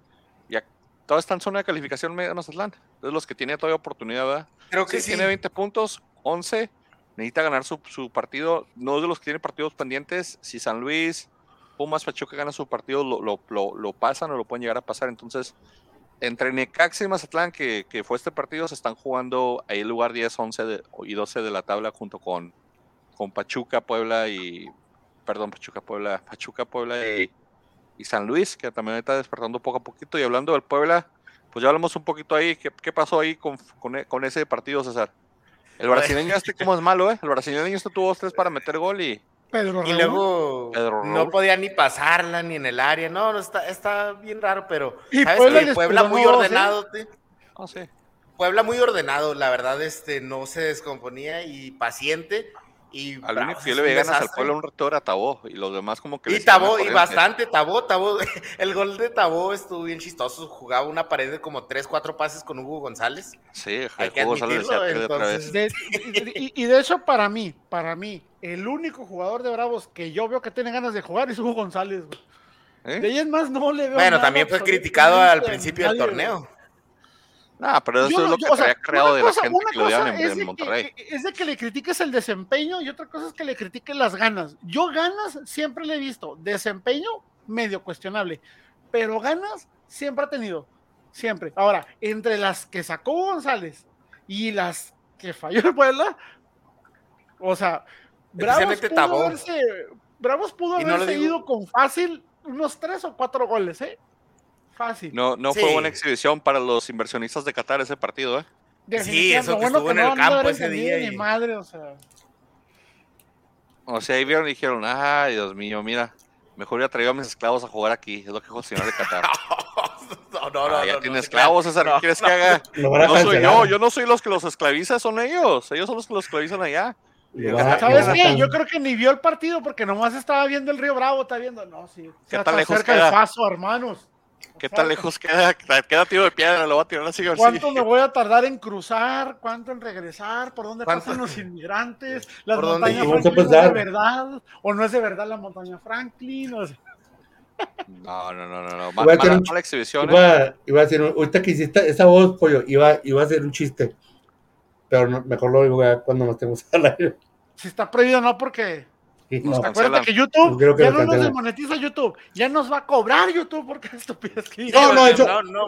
todo está en zona de calificación media de Mazatlán. Es los que tiene todavía oportunidad, ¿verdad? Creo que Sí, sí. tiene 20 puntos, 11. Necesita ganar su, su partido. No es de los que tiene partidos pendientes. Si San Luis, Pumas, Pachuca gana su partido, lo, lo, lo- lo pasan o lo pueden llegar a pasar. Entonces, entre Necaxa y Mazatlán, que, que fue este partido, se están jugando ahí el lugar 10, 11 de- y 12 de la tabla junto con, con Pachuca, Puebla y perdón, Pachuca, Puebla, Pachuca, Puebla y, y San Luis, que también está despertando poco a poquito. Y hablando del Puebla, pues ya hablamos un poquito ahí. ¿Qué, qué pasó ahí con, con, con ese partido, César? El brasileño este, ¿cómo es malo, eh? El brasileño este tuvo dos, tres para meter gol y Pedro Y luego Pedro no podía ni pasarla ni en el área. No, no está, está bien raro, pero Y ¿sabes Puebla muy ordenado. no sé. Puebla muy ordenado, la verdad, este, no se descomponía y paciente. Y Al Bravos único que yo es le un veía ganas al pueblo un rato era Tabó y los demás como que Y Tabó, y bastante, Tabó, Tabó. El gol de Tabó estuvo bien chistoso. Jugaba una pared de como 3, 4 pases con Hugo González. Sí, Hay que Hugo González decía admitirlo, que otra vez. De- y, y de hecho, para mí, para mí, el único jugador de Bravos que yo veo que tiene ganas de jugar es Hugo González. ¿Eh? De ahí en más no le veo. Bueno, nada también fue criticado al a principio del torneo. No, pero eso Yo es lo yo- que o sea, había creado de la gente que lo odiaban cosa en, es en de Monterrey. que- es de que le critiques el desempeño y otra cosa es que le critiques las ganas. Yo ganas siempre le he visto, desempeño medio cuestionable, pero ganas siempre ha tenido, siempre. Ahora, entre las que sacó González y las que falló el Puebla, o sea, Bravos pudo Tabó. haberse, Bravos pudo Y haberse ido con fácil unos tres o cuatro goles, ¿eh? Fácil. No, no Sí. fue buena exhibición para los inversionistas de Qatar ese partido, ¿eh? Definitivamente, eso que estuvo en el no campo ese día Ni y- madre, o sea. O sea, ahí vieron y dijeron, ay, Dios mío, mira, mejor hubiera traído a mis esclavos a jugar aquí, es lo que dijo el señor de Qatar. no, no, no. Ah, ya no, tiene no, esclavos, César, ¿qué no, quieres no. que haga? No soy yo, yo no soy los que los esclaviza, son ellos. Ellos son los que los esclavizan allá. ¿Sabes qué? Yo creo que ni vio el partido porque nomás estaba viendo el Río Bravo, está viendo. No, sí. ¿Qué Está tan tan lejos cerca queda? del paso, hermanos. ¿Qué tan lejos queda? Queda tiro de piedra, lo va a tirar así. ¿Cuánto me voy a tardar en cruzar? ¿Cuánto en regresar? ¿Por dónde ¿Cuánto? pasan los inmigrantes? ¿Las ¿Por dónde? montañas ¿Cómo se Franklin no es de verdad? ¿O no es de verdad la montaña Franklin? O sea, No, no, no, no. no. Voy a hacer Mala, un- mala exhibición. ¿eh? Iba, iba a decir, ahorita que hiciste esa voz, pollo, iba, iba a hacer un chiste. Pero no- mejor lo digo cuando nos estemos al aire. si está prohibido, no, porque Nos cancelan. acuérdate que YouTube Creo que ya no nos desmonetiza YouTube, ya nos va a cobrar YouTube porque estupidez que No, no, eso- no, no.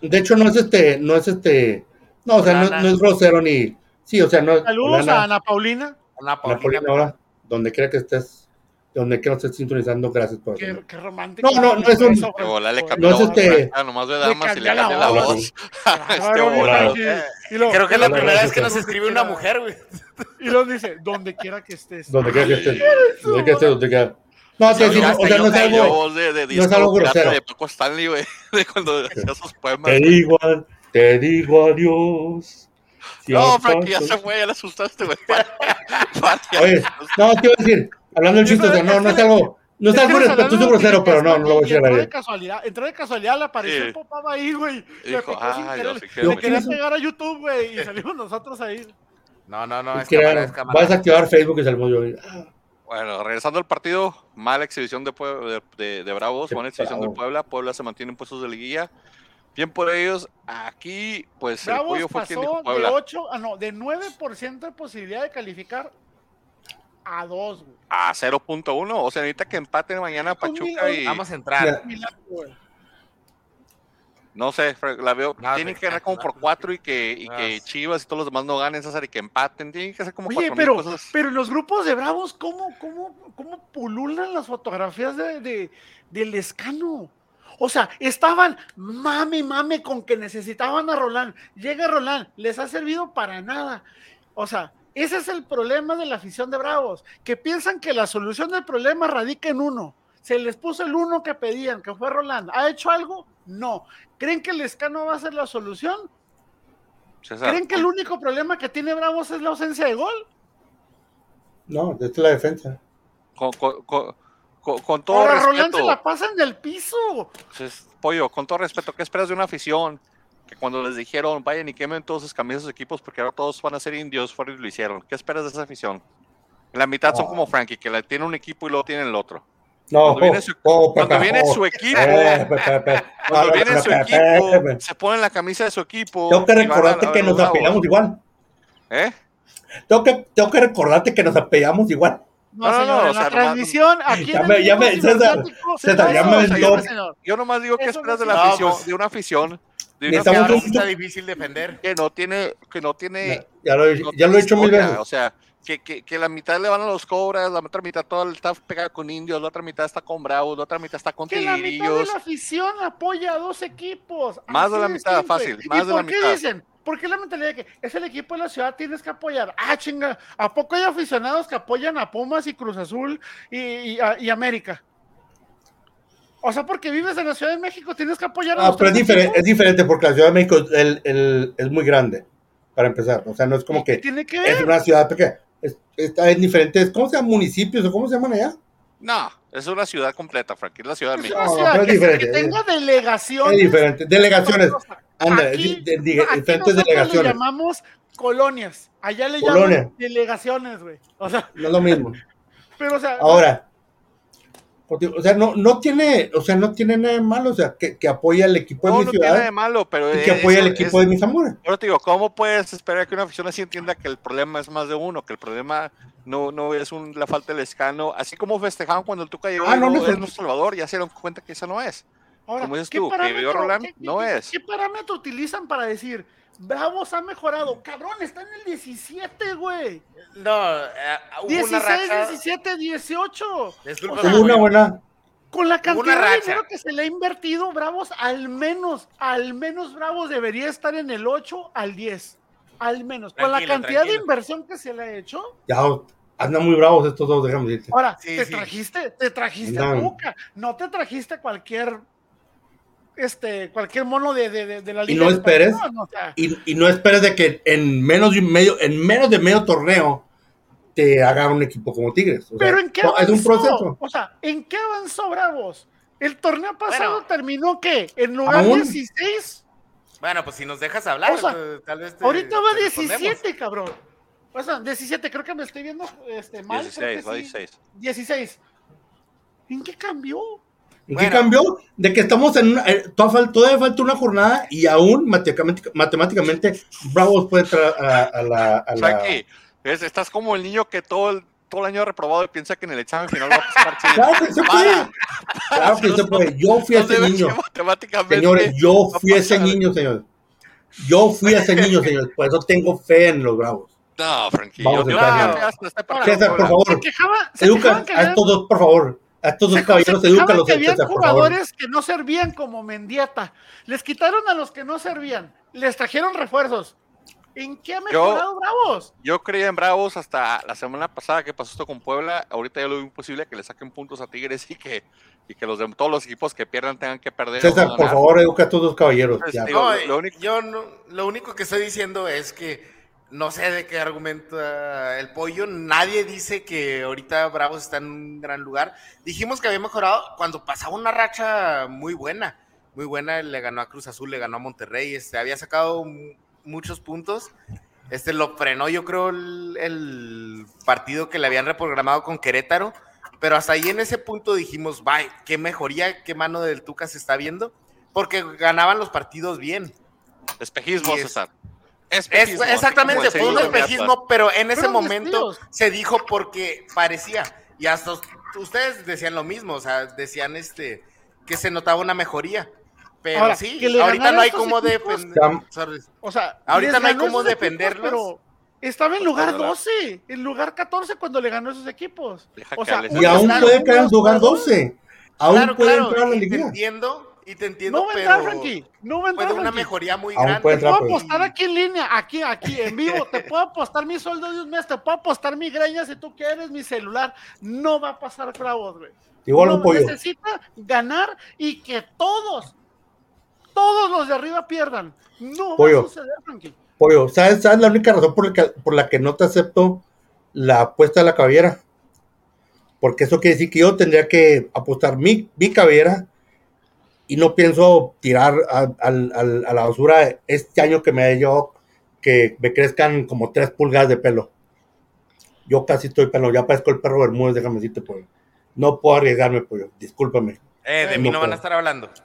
De hecho, no es este, no es este, no, o sea, no, no es grosero ni, sí, o sea, no. Saludos Lana, a Ana Paulina. Ana Ana Paulina, Paulina, ahora, donde quiera que estés, donde quiera que estés sintonizando, gracias por Qué, qué romántico. No, no, no es un- volá le No cambió No es la este- voz, nomás de damas y le cambió la voz. Este Creo que es la Hola, primera vez que nos escribe una mujer, güey. Y luego dice, donde quiera que estés. Donde quiera que estés, donde quiera que estés, donde quiera. No, te Sí, hasta o sea, no es algo, voz de, no es algo grosero. de Paco Stanley, güey, de cuando hacía sus poemas. te digo, te digo adiós. Si No, Frankie, ya se fue, ya le asustaste, güey. Oye, no, te iba a decir, hablando del chiste, no, no es algo, no es algo respetuoso grosero, pero no, no lo voy a decir a Entró de nadie. casualidad, entró de casualidad, le apareció Sí. el pop-up ahí, güey. Le dijo, picó sin "Ah, querer, yo sí le quería quiero". pegar a YouTube, güey, y salimos nosotros ahí. No, no, no, es Que cámara, es vas cámara. a activar Facebook y salimos yo. Bueno, regresando al partido, mala exhibición de, Pue- de, de- de Bravos, buena exhibición de Bravos. Puebla. Puebla se mantiene en puestos de liguilla. Bien por ellos. Aquí, pues el Bravos pollo fue quien dijo pasó de Puebla. 8, ah, no, de 9% de posibilidad de calificar a 2, güey. A 0.1. O sea, necesita que empaten mañana Pachuca y. Vamos a entrar. No sé, la veo. Tienen que ganar como por 4 y que, y que Chivas y todos los demás no ganen, César, y que empaten. Tienen que hacer como Oye, 4 pero, cosas. pero en los grupos de Bravos, ¿cómo, cómo, cómo pululan las fotografías de, de- del escano? O sea, estaban mame, mame con que necesitaban a Roland. Llega Roland, les ha servido para nada. O sea, ese es el problema de la afición de Bravos, que piensan que la solución del problema radica en uno. Se les puso el uno que pedían, que fue Roland. ¿Ha hecho algo? No. ¿Creen que el escano va a ser la solución? César, ¿Creen que el único problema que tiene Bravos es la ausencia de gol? No, es la defensa. con, con- con- con- todo Ahora Roland respeto. se la pasa en el piso. Entonces, pollo, con todo respeto, ¿qué esperas de una afición? Que cuando les dijeron, vayan y quemen todos sus camisas de sus equipos porque ahora todos van a ser indios, fueron y lo hicieron. ¿Qué esperas de esa afición? La mitad son No. como Frankie, que la tiene un equipo y luego tiene el otro. No, Cuando viene su, oh, cuando Pepe, viene oh. su equipo, Eh, Pepe, Pepe. cuando viene su equipo, se ponen la camisa de su equipo. Tengo que a- recordarte a que nos apellamos igual. ¿Eh? Tengo que, tengo que recordarte que nos apellamos igual. No, señor, no, en o sea, la transmisión, aquí Ya en me- el ya grupo me- César, ya me. Yo nomás digo que esperas de la afición, pues- de una afición, Necesitamos está difícil defender. que no tiene, que no tiene Ya lo, no ya lo he hecho mil veces. O sea, que, que, que la mitad le van a los cobras, la otra mitad todo está pegada con indios, la otra mitad está con bravos, la otra mitad está con Que la mitad de tigrillos. la afición apoya a dos equipos. Más de la mitad, simple. fácil, ¿Y más de la por qué mitad. dicen? ¿Por qué la mentalidad de que es el equipo de la ciudad, tienes que apoyar? Ah, chinga, ¿a poco hay aficionados que apoyan a Pumas y Cruz Azul y, y- a- y América? O sea, porque vives en la Ciudad de México, tienes que apoyar a Ah, los pero es diferente, es diferente porque la Ciudad de México el- el- es muy grande, para empezar. O sea, no es como ¿Y qué que tiene que es ver? una ciudad pequeña. Es- está en diferentes, ¿cómo se llaman? Municipios o cómo se llaman allá. No, es una ciudad completa, Frank, es la Ciudad de Es México. una No, ciudad pero es que, diferente, que es- tenga delegaciones. Es diferente. Delegaciones. Anda, aquí- de- aquí diferentes nosotros Le delegaciones. llamamos colonias. Allá le Colonia. llaman delegaciones, güey. O sea, No es lo mismo. pero o sea, Ahora, o sea, no, no tiene, o sea, no tiene nada de malo, o sea, que, que apoya al equipo de No, mi no tiene nada de ciudad malo, pero y que es- apoya al es- equipo de mis amores. Ahora te digo, ¿cómo puedes esperar que una afición así entienda que el problema es más de uno? Que el problema no, no es un- la falta del escano. Así como festejaban cuando el Tuca llegó Ah, no, no, es Salvador, ya se dieron cuenta que esa no es. ahora, como dices ¿qué tú, que vio Roland, qué- no qué- es. ¿Qué parámetro utilizan para decir, Bravos ha mejorado? Cabrón, está en el 17, güey. No, eh, hubo 16, una racha. 17, 18. Disculpa, O sea, una buena, Con la cantidad de dinero que se le ha invertido, Bravos, al menos, al menos Bravos debería estar en el 8 al 10. Al menos. Con la Tranquilo, cantidad de tranquilo. inversión que se le ha hecho. ya andan muy bravos estos dos, déjame decirte. Ahora, Sí, te sí. trajiste, te trajiste a Andan. Tuca. No te trajiste cualquier. Este, cualquier mono de, de, la Y liga. no de esperes. expansión, o sea, Y, y no esperes de que en menos de un medio, en menos de medio torneo te haga un equipo como Tigres. O sea, Pero ¿en qué no, avanzó? es un proceso. O sea, ¿en qué avanzó Bravos? El torneo pasado Bueno. terminó ¿qué? En lugar Aún. 16. Bueno, pues si nos dejas hablar, O sea, eh, tal vez te- Ahorita va te respondemos. 17, cabrón. O sea, 17, creo que me estoy viendo este, mal. creo 16, que va sí. 16. 16. ¿En qué cambió? ¿En qué cambió? De que estamos en una, eh, todavía, fal- todavía falta una jornada y aún matemática- matemáticamente Bravos puede entrar a, a la, a la- Frankie, es- estás como el niño que todo el, todo el año ha reprobado y piensa que en el examen final va a pasar chido. Claro que se puede. Claro que se puede. Yo fui No ese niño. Señores, yo fui ese pasar. niño, señores. Yo fui ese niño, señores. Por eso tengo fe en los Bravos. No, Frankie. Vamos yo a César, por favor. Se quejaba, se Educa a estos dos, por favor. A estos dos caballeros, se quejaban edúcalos, que había César, por favor. jugadores que no servían como Mendieta. Les quitaron a los que no servían. Les trajeron refuerzos. ¿En qué ha mejorado Bravos? Yo creía en Bravos hasta la semana pasada que pasó esto con Puebla. Ahorita ya lo veo imposible que le saquen puntos a Tigres y que, y que los de, todos los equipos que pierdan tengan que perder. César, no por favor, educa a estos dos caballeros. Pues, ya. digo, No, lo- lo único- yo no, lo único que estoy diciendo es que no sé de qué argumenta el pollo. Nadie dice que ahorita Bravos está en un gran lugar. Dijimos que había mejorado cuando pasaba una racha muy buena. Muy buena, le ganó a Cruz Azul, le ganó a Monterrey, este, había sacado mu- muchos puntos. Este lo frenó, yo creo, el, el partido que le habían reprogramado con Querétaro. Pero hasta ahí en ese punto dijimos, vaya, qué mejoría, qué mano del Tuca se está viendo. Porque ganaban los partidos bien. Espejismo, Y es- César. Es- Espejismo, así exactamente, fue un espejismo, pero en ese Fueron momento vestidos. se dijo porque parecía. Y hasta us- ustedes decían lo mismo, o sea, decían este que se notaba una mejoría. Pero Ahora, sí, ahorita no hay cómo defender. O sea, Ahorita no hay cómo esos equipos, defenderlos. pero estaba en lugar Controlar. 12, en lugar 14 cuando le ganó esos equipos. Deja O sea. Y aún puede caer en lugar jugador. 12. Aún claro, puede claro, entrar a la liguilla. entiendo, y te entiendo, No va a pero entrar, Frankie. No va a entrar, una mejoría muy Aún grande. Te puedo apostar aquí en línea, aquí, aquí, en vivo. Te puedo apostar mi sueldo de un mes, te puedo apostar mi greña si tú quieres, mi celular. No va a pasar Bravos, güey. Igual No, un pollo. Necesita ganar y que todos, todos los de arriba pierdan. No Pollo. va a suceder, Frankie. Pollo, ¿sabes, ¿sabes la única razón por la, que, por la que no te acepto la apuesta de la cabellera? Porque eso quiere decir que yo tendría que apostar mi, mi cabellera y no pienso tirar a, al- al- a la basura este año que me yo que me crezcan como tres pulgadas de pelo. Yo casi estoy pelo, ya parezco el perro Bermúdez, déjame decirte, pollo. No puedo arriesgarme, pollo, discúlpame. Eh, de No mí no van a estar hablando.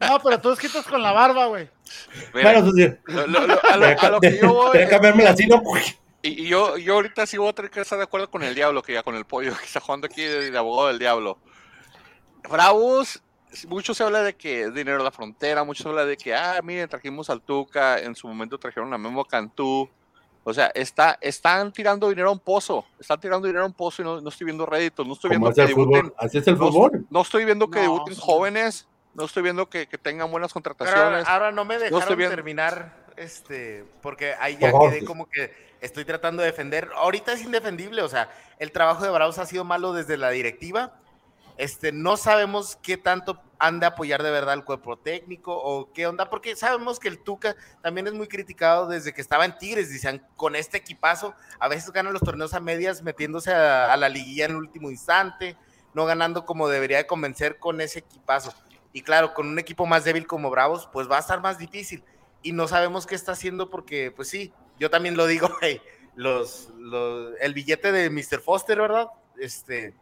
No, pero tú quitas con la barba, güey. Bueno, eso sí, lo- lo- lo- a, lo, a que yo voy, que cambiármela así, ¿no? y, y yo, yo ahorita sí voy a tener que estar de acuerdo con el diablo, que ya con el pollo que está jugando aquí de, de abogado del diablo. Bravos, mucho se habla de que dinero a la frontera, mucho se habla de que, ah, miren, trajimos al Tuca, en su momento trajeron a Memo Cantú, O sea, está, están tirando dinero a un pozo, están tirando dinero a un pozo y no, no estoy viendo réditos, no estoy viendo que debuten, Así es el no, fútbol. no estoy viendo que No, debuten sí. jóvenes, no estoy viendo que, que tengan buenas contrataciones. ahora, ahora no me estoy dejaron viendo. terminar, este, porque ahí ya Por quedé como que estoy tratando de defender. Ahorita es indefendible, o sea, el trabajo de Bravos ha sido malo desde la directiva. Este, no sabemos qué tanto han de apoyar de verdad el cuerpo técnico o qué onda, porque sabemos que el Tuca también es muy criticado desde que estaba en Tigres, dicen, con este equipazo, a veces ganan los torneos a medias metiéndose a, la liguilla en el último instante, no ganando como debería de convencer con ese equipazo. Y claro, con un equipo más débil como Bravos, pues va a estar más difícil. Y no sabemos qué está haciendo porque, pues sí, yo también lo digo, hey, los- el billete de Mr. Foster, ¿verdad? Este,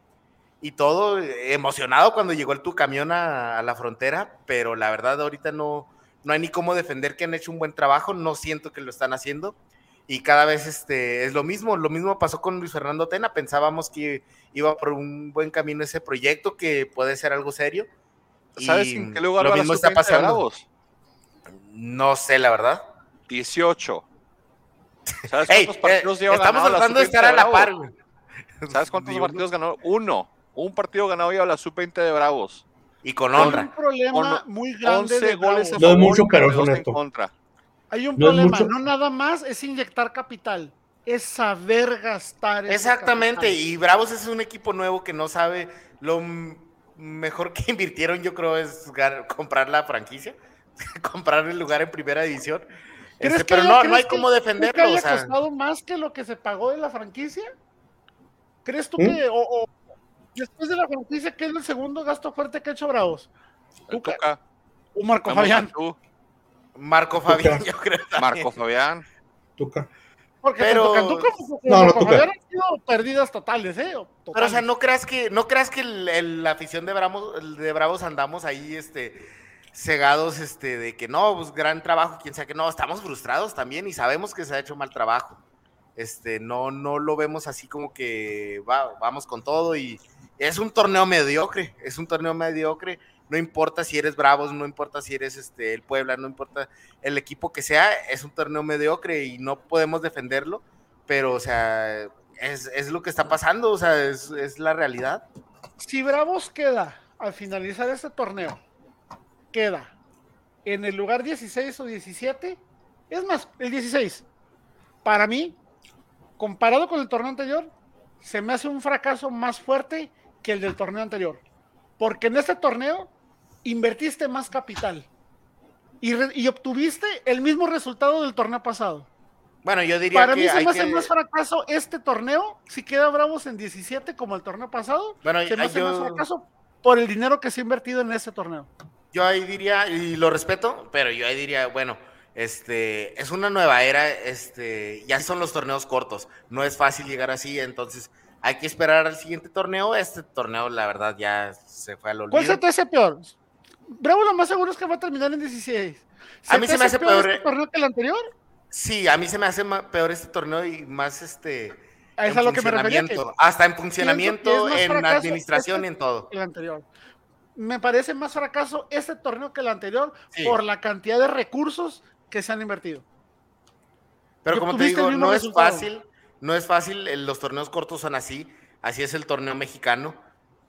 y todo eh, emocionado cuando llegó el tu camión a, a la frontera, pero la verdad ahorita no, no hay ni cómo defender que han hecho un buen trabajo, no siento que lo están haciendo. Y cada vez este, es lo mismo, lo mismo pasó con Luis Fernando Tena, pensábamos que iba por un buen camino ese proyecto, que puede ser algo serio. ¿Sabes y en qué lugar lo mismo está sub-20 de pasando. No sé, la verdad. 18. ¿Sabes Ey, cuántos partidos eh, estamos tratando de sub-20 estar a la par, güey. ¿Sabes cuántos partidos ganó? Uno. Un partido ganado lleva la sub-20 de Bravos. Y con Hay un honra. problema Con muy grande 11 de goles No es mucho, y pero es 42 en contra. Hay un No problema, no nada más es inyectar capital, es saber gastar. Exactamente, y Bravos es un equipo nuevo que no sabe. Lo mejor que invirtieron, yo creo, es comprar la franquicia, comprar el lugar en primera división. ¿Crees Este, pero haya- no, no crees hay que- cómo ¿Crees que defenderlo. haya O sea, costado más que lo que se pagó de la franquicia? ¿Crees tú ¿Mm? que, o, o después de la franquicia, qué es el segundo gasto fuerte que ha hecho Bravos? Tuca. Tuca, O Marco Fabián. Marco Fabián, yo creo. también. Marco Fabián. Tuca. Porque Pero- tanto Cantú como No, Tuca. Fabián han sido pérdidas totales, ¿eh? O Pero, o sea, totales. no creas que, no creas que el- el- la afición de Bravos, de Bravos andamos ahí, este, cegados, este, de que no, pues gran trabajo, quién sabe que no, estamos frustrados también y sabemos que se ha hecho mal trabajo. Este, no, no lo vemos así como que va- vamos con todo y es un torneo mediocre, es un torneo mediocre. No importa si eres Bravos, no importa si eres este, el Puebla, no importa el equipo que sea, es un torneo mediocre y no podemos defenderlo, pero, o sea, es, es lo que está pasando, o sea, es, es la realidad. Si Bravos queda al finalizar este torneo, queda en el lugar 16 o 17, es más, el 16, para mí, comparado con el torneo anterior, se me hace un fracaso más fuerte que el del torneo anterior. Porque en este torneo invertiste más capital y, re- y obtuviste el mismo resultado del torneo pasado. Bueno, yo diría Para que mí se hay me hace que- más fracaso este torneo, si queda Bravos en 17 como el torneo pasado, Bueno, se me hace más fracaso por el dinero que se ha invertido en este torneo. Yo ahí diría, y lo respeto, pero yo ahí diría, bueno, este, es una nueva era, este, ya son los torneos cortos, no es fácil llegar así, entonces hay que esperar al siguiente torneo. Este torneo, la verdad, ya se fue al ¿Cuál olvido. se te hace peor? Bravo lo más seguro es que va a terminar en 16. A mí se me hace peor, este eh. torneo que el anterior? Sí, a mí se me hace peor este torneo y más este. A eso en a lo que me refería, que Hasta en funcionamiento, es en fracaso administración este en todo. el anterior. Me parece más fracaso este torneo que el anterior Sí. por la cantidad de recursos que se han invertido. Pero como te digo, no es resultado. fácil, no es fácil, los torneos cortos son así, así es el torneo mexicano.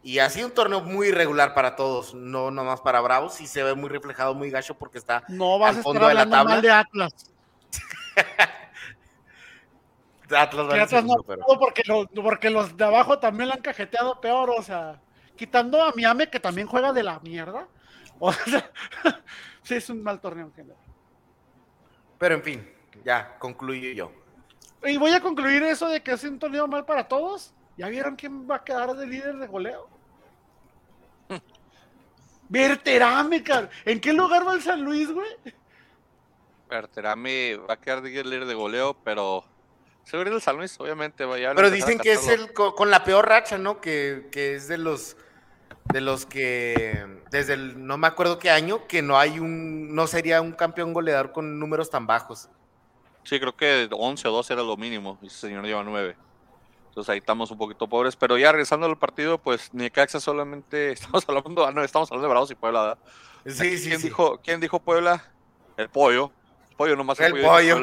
Y ha sido un torneo muy irregular para todos, no nomás para Bravos, y se ve muy reflejado, muy gacho porque está No vas al a fondo estar de la tabla. mal de Atlas. Atlas Que Atlas no pero- porque, los, porque los de abajo también la han cajeteado peor, o sea, quitando a Miami que también juega de la mierda. O sea, sí, es un mal torneo en general. Pero en fin, ya concluyo yo. Y voy a concluir eso de que es un torneo mal para todos. ¿Ya vieron quién va a quedar de líder de goleo? Berterame, car- ¿En qué lugar va el San Luis, güey? Berterame va a quedar de líder de goleo, pero se va a ir del San Luis, obviamente. Pero dicen que es el co- con la peor racha, ¿no? Que, que es de los de los que desde el no me acuerdo qué año que no hay un no sería un campeón goleador con números tan bajos. Sí, creo que 11 o 12 era lo mínimo, y ese señor lleva 9. Entonces ahí estamos un poquito pobres, pero ya regresando al partido, pues Necaxa solamente, estamos hablando, ah, no, estamos hablando de Bravos y Puebla, ¿verdad? Sí, Aquí, sí, ¿Quién, sí. Dijo, ¿Quién dijo Puebla? El pollo. Pollo nomás El pollo.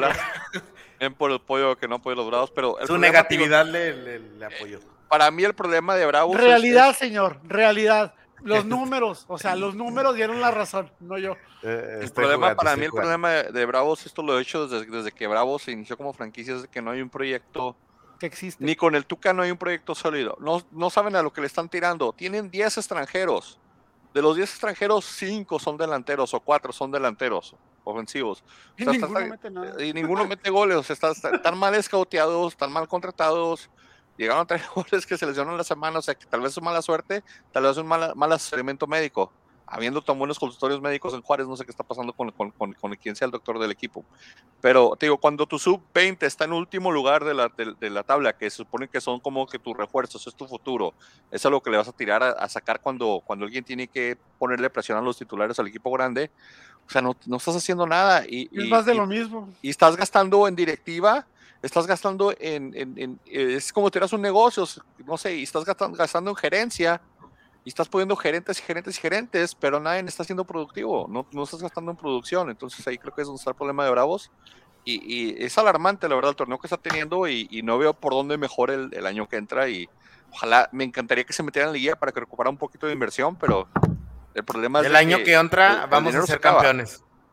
Por el pollo que no apoyo los Bravos, pero el Su negatividad le, le- le apoyó. digo, para mí el problema de Bravos es- Realidad, es- señor, realidad. Los números, o sea, los números dieron la razón, no yo. Eh, el problema jugando, para mí el problema de, de Bravos esto lo he hecho desde, desde que Bravos se inició como franquicia es de que no hay un proyecto Que existe. ni con el Tuca no hay un proyecto sólido. No, no saben a lo que le están tirando. Tienen 10 extranjeros. De los 10 extranjeros, 5 son delanteros o 4 son delanteros ofensivos. Y O sea, ninguno está- mete nada. y ninguno mete goles. O sea, está- está- están mal escauteados, están mal contratados. Llegaron a traer jugadores que se lesionan la semana. O sea, que tal vez es mala suerte, tal vez es un mal, mal asesoramiento médico. Habiendo tan buenos consultorios médicos en Juárez, no sé qué está pasando con, con, con, con quien sea el doctor del equipo. Pero te digo, cuando tu sub-20 está en último lugar de la, de, de la tabla, que se supone que son como que tus refuerzos, es tu futuro, es lo que le vas a tirar a, a sacar cuando, cuando alguien tiene que ponerle presión a los titulares al equipo grande. O sea, no, no estás haciendo nada. Y, Es y- más de y- lo mismo. y estás gastando en directiva, estás gastando en, en- en- es como tienes un negocio, no sé, y estás gastando, en gerencia, y estás poniendo gerentes y gerentes y gerentes, pero nadie está siendo productivo, no, no estás gastando en producción, entonces ahí creo que es donde está el problema de Bravos, y, y es alarmante la verdad el torneo que está teniendo, y, y no veo por dónde mejore el, el año que entra, y ojalá, me encantaría que se metieran en la guía para que recuperara un poquito de inversión, pero el problema es El año que el- entra el vamos a dinero se ser acaba.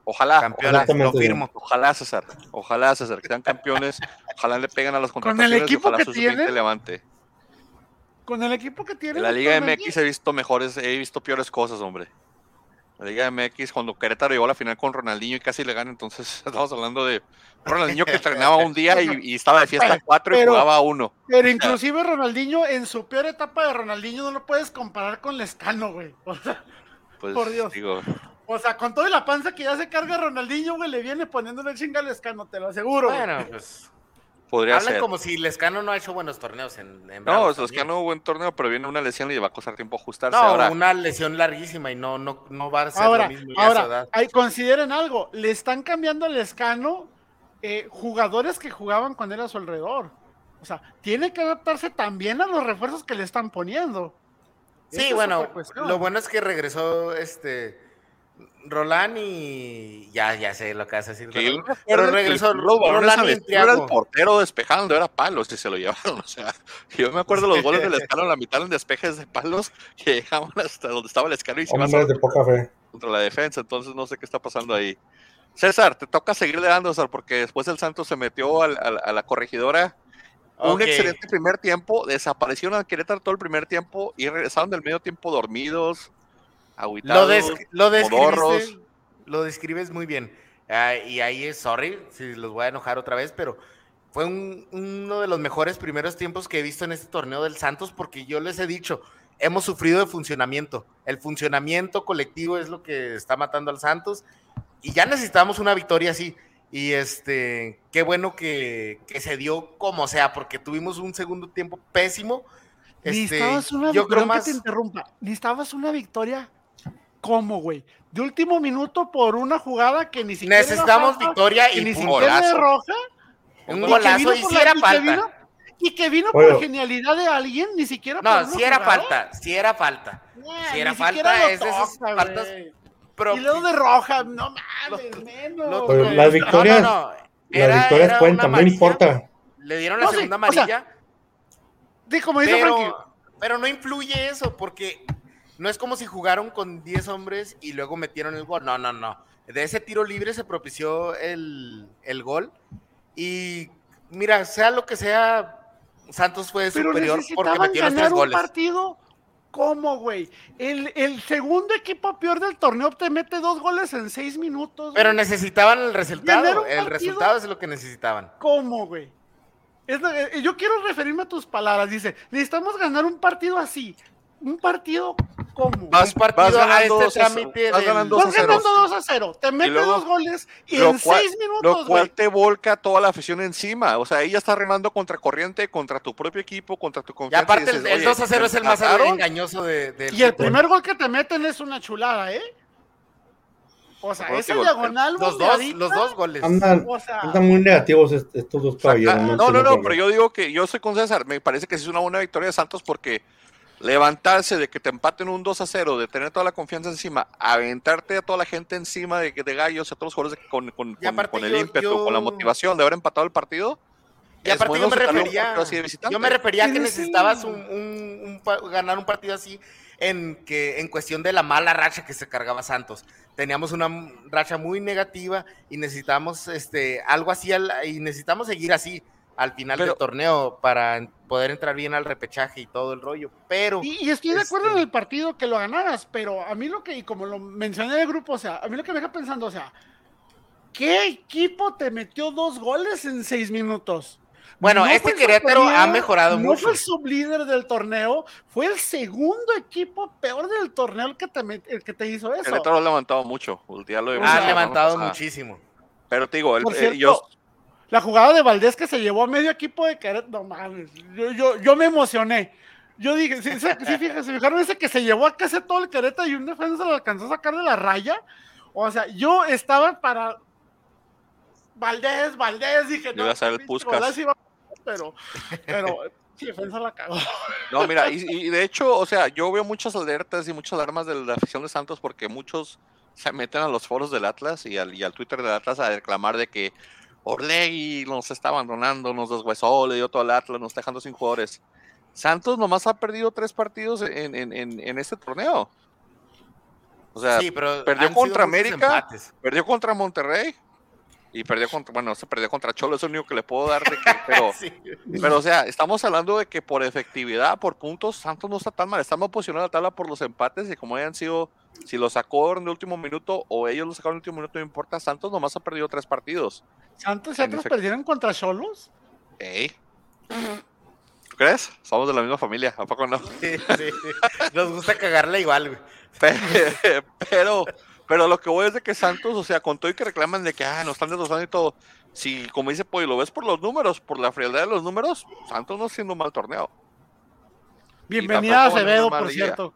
Ojalá, Campeones, lo firmo. Ojalá, César. Ojalá, César, que sean campeones. Ojalá le peguen a las Con el contrataciones y equipo ojalá que su sub-20 tiene, levante. Con el equipo que tiene. En la Liga MX he visto mejores, he visto peores cosas, hombre. La Liga MX, cuando Querétaro llegó a la final con Ronaldinho y casi le gana, entonces estamos hablando de Ronaldinho que entrenaba un día y, y estaba de fiesta cuatro y Pero- jugaba uno. Pero inclusive Ronaldinho, en su peor etapa de Ronaldinho, no lo puedes comparar con Lescano, güey. O sea, Pues, Por Dios. digo, o sea, con toda la panza que ya se carga Ronaldinho, güey, le viene poniéndole chinga a Lescano, te lo aseguro. güey. Bueno, pues. podría Hablan ser. como si Lescano no ha hecho buenos torneos en, en No, Bravos es que también. no buen torneo, pero viene una lesión y le va a costar tiempo ajustarse. No, Ahora, una lesión larguísima y no, no, no va a ser Ahora, lo mismo a ahora, edad. ahí consideren algo, le están cambiando al Lescano eh, jugadores que jugaban cuando era a su alrededor. O sea, tiene que adaptarse también a los refuerzos que le están poniendo. Sí, bueno, lo bueno es que regresó este Roland y ya, ya sé lo que vas a decir. Roland. Pero regresó Roland y era el portero despejando, era palos y se lo llevaron. O sea, yo me acuerdo los goles del Escano, la mitad en despejes de palos que llegaban hasta donde estaba el Escano y se Hombres de poca fe. contra la defensa. Entonces no sé qué está pasando ahí. César, te toca seguirle dando, César, porque después el Santos se metió al- al- a la corregidora. Un excelente primer tiempo, desaparecieron a Querétaro todo el primer tiempo y regresaron del medio tiempo dormidos, Lo, des- lo describiste, lo describes muy bien. Y ahí es, sorry, si los voy a enojar otra vez, pero fue un- uno de los mejores primeros tiempos que he visto en este torneo del Santos, porque yo les he dicho, hemos sufrido de funcionamiento. El funcionamiento colectivo es lo que está matando al Santos, y ya necesitamos una victoria así. Y este, qué bueno que, que se dio como sea, porque tuvimos un segundo tiempo pésimo. Este, Necesitabas una yo creo más. que te interrumpa. Necesitabas una victoria, ¿cómo, güey? De último minuto por una jugada que ni siquiera. era Necesitamos falta, victoria y ni siquiera era golazo. roja. Un golazo por si la- era y que falta. vino- Y que vino por genialidad de alguien, ni siquiera por No, si era jugada. falta, si era falta. Si era falta, es de esas faltas. Pero, Y luego de roja, no mames, menos. lo- las victorias, no, no, no, las era- victorias era cuentan, no amarilla, importa. Le dieron la No, sí, segunda o sea, amarilla, como dice Frankie. pero, pero no influye eso, porque no es como si jugaron con 10 hombres y luego metieron el gol. No, no, no. De ese tiro libre se propició el, el gol. Y mira, sea lo que sea, Santos fue Pero superior porque metió los ganar tres un goles. partido. ¿Cómo, güey? El, el segundo equipo peor del torneo te mete dos goles en seis minutos. Pero necesitaban el resultado. un El partido. resultado es lo que necesitaban. ¿Cómo, güey? Es lo- yo quiero referirme a tus palabras. Dice, necesitamos ganar un partido así. Un partido ¿cómo? Vas, Un partido vas a ganando este 2 a- trámite vas del- ganando Vas 2 a 0. ganando 2 a 0. Te mete luego- dos goles y en cual- seis Lo minutos, cual güey. te volca toda la afición encima. O sea, ella está remando contra corriente, contra tu propio equipo, contra tu Y confianza. aparte, dices, el, el "Oye, 2 a 0 es el más empataron". engañoso de, del Y el fútbol. primer gol que te meten es una chulada, ¿eh? O sea, Por ese diagonal Los dos, los dos goles. Andan, O sea, andan muy negativos est- estos dos caballeros. no, no, no, qué. pero yo digo que yo soy con César. Me parece que sí es una buena victoria de Santos porque levantarse de que te empaten un 2 a 0, de tener toda la confianza encima, aventarte a toda la gente encima de, de gallos, a todos los jugadores con, con, con- con el yo- ímpetu, yo- con la motivación de haber empatado el partido. Y aparte bueno yo me refería, yo me refería a que necesitabas un, un- un ganar un partido así en que en cuestión de la mala racha que se cargaba Santos. Teníamos una racha muy negativa y necesitamos este algo así y necesitamos seguir así al final Pero- del torneo para poder entrar bien al repechaje y todo el rollo. Pero Y, y estoy de acuerdo Este- en el partido que lo ganaras, pero a mí lo que, y como lo mencioné en el grupo, o sea, a mí lo que me deja pensando, o sea, ¿qué equipo te metió dos goles en seis minutos? Bueno, No este Querétaro ha mejorado no mucho. fue el sublíder del torneo, fue el segundo equipo peor del torneo el que te, met- el que te hizo eso. Querétaro ha levantado mucho. ya lo ha levantado muchísimo. Pero te digo, el, eh, yo- la jugada de Valdés que se llevó a medio equipo de Querétaro, no mames, yo, yo, yo me emocioné. Yo dije, sí, sí, sí, fíjense, se fijaron ese que se llevó a casi todo el Querétaro y un defensa lo alcanzó a sacar de la raya. O sea, yo estaba para Valdés, Valdés, dije, Yo iba a ser el iba pero, pero, sí, defensa la cagó. No, mira, y, y de hecho, o sea, yo veo muchas alertas y muchas alarmas de la afición de Santos porque muchos se meten a los foros del Atlas y al, y al Twitter del Atlas a reclamar de que Orlegui nos está abandonando, nos deshuesó, le dio todo al Atlas, nos está dejando sin jugadores. Santos nomás ha perdido tres partidos en, en, en, en este torneo. O sea, sí, pero perdió contra América. perdió contra Monterrey y perdió contra, bueno, se perdió contra Cholo, es lo único que le puedo dar de que, pero Sí. pero, o sea, estamos hablando de que por efectividad, por puntos, Santos no está tan mal. Estamos posicionados en la tabla por los empates y como hayan sido, si lo sacó en el último minuto o ellos lo sacaron en el último minuto, no importa. Santos nomás ha perdido tres partidos. Santos y otros perdieron contra Cholos. Ey. ¿Tú crees? Somos de la misma familia, ¿a poco no? Sí, sí. Nos gusta cagarla igual, güey. Pe- Pero, pero lo que voy es de que Santos, o sea, con todo y que reclaman de que ah, nos están destrozando y todo. Si, como dice Pollo, lo ves por los números, por la frialdad de los números, Santos no está haciendo un mal torneo. Bienvenida a Acevedo, por cierto.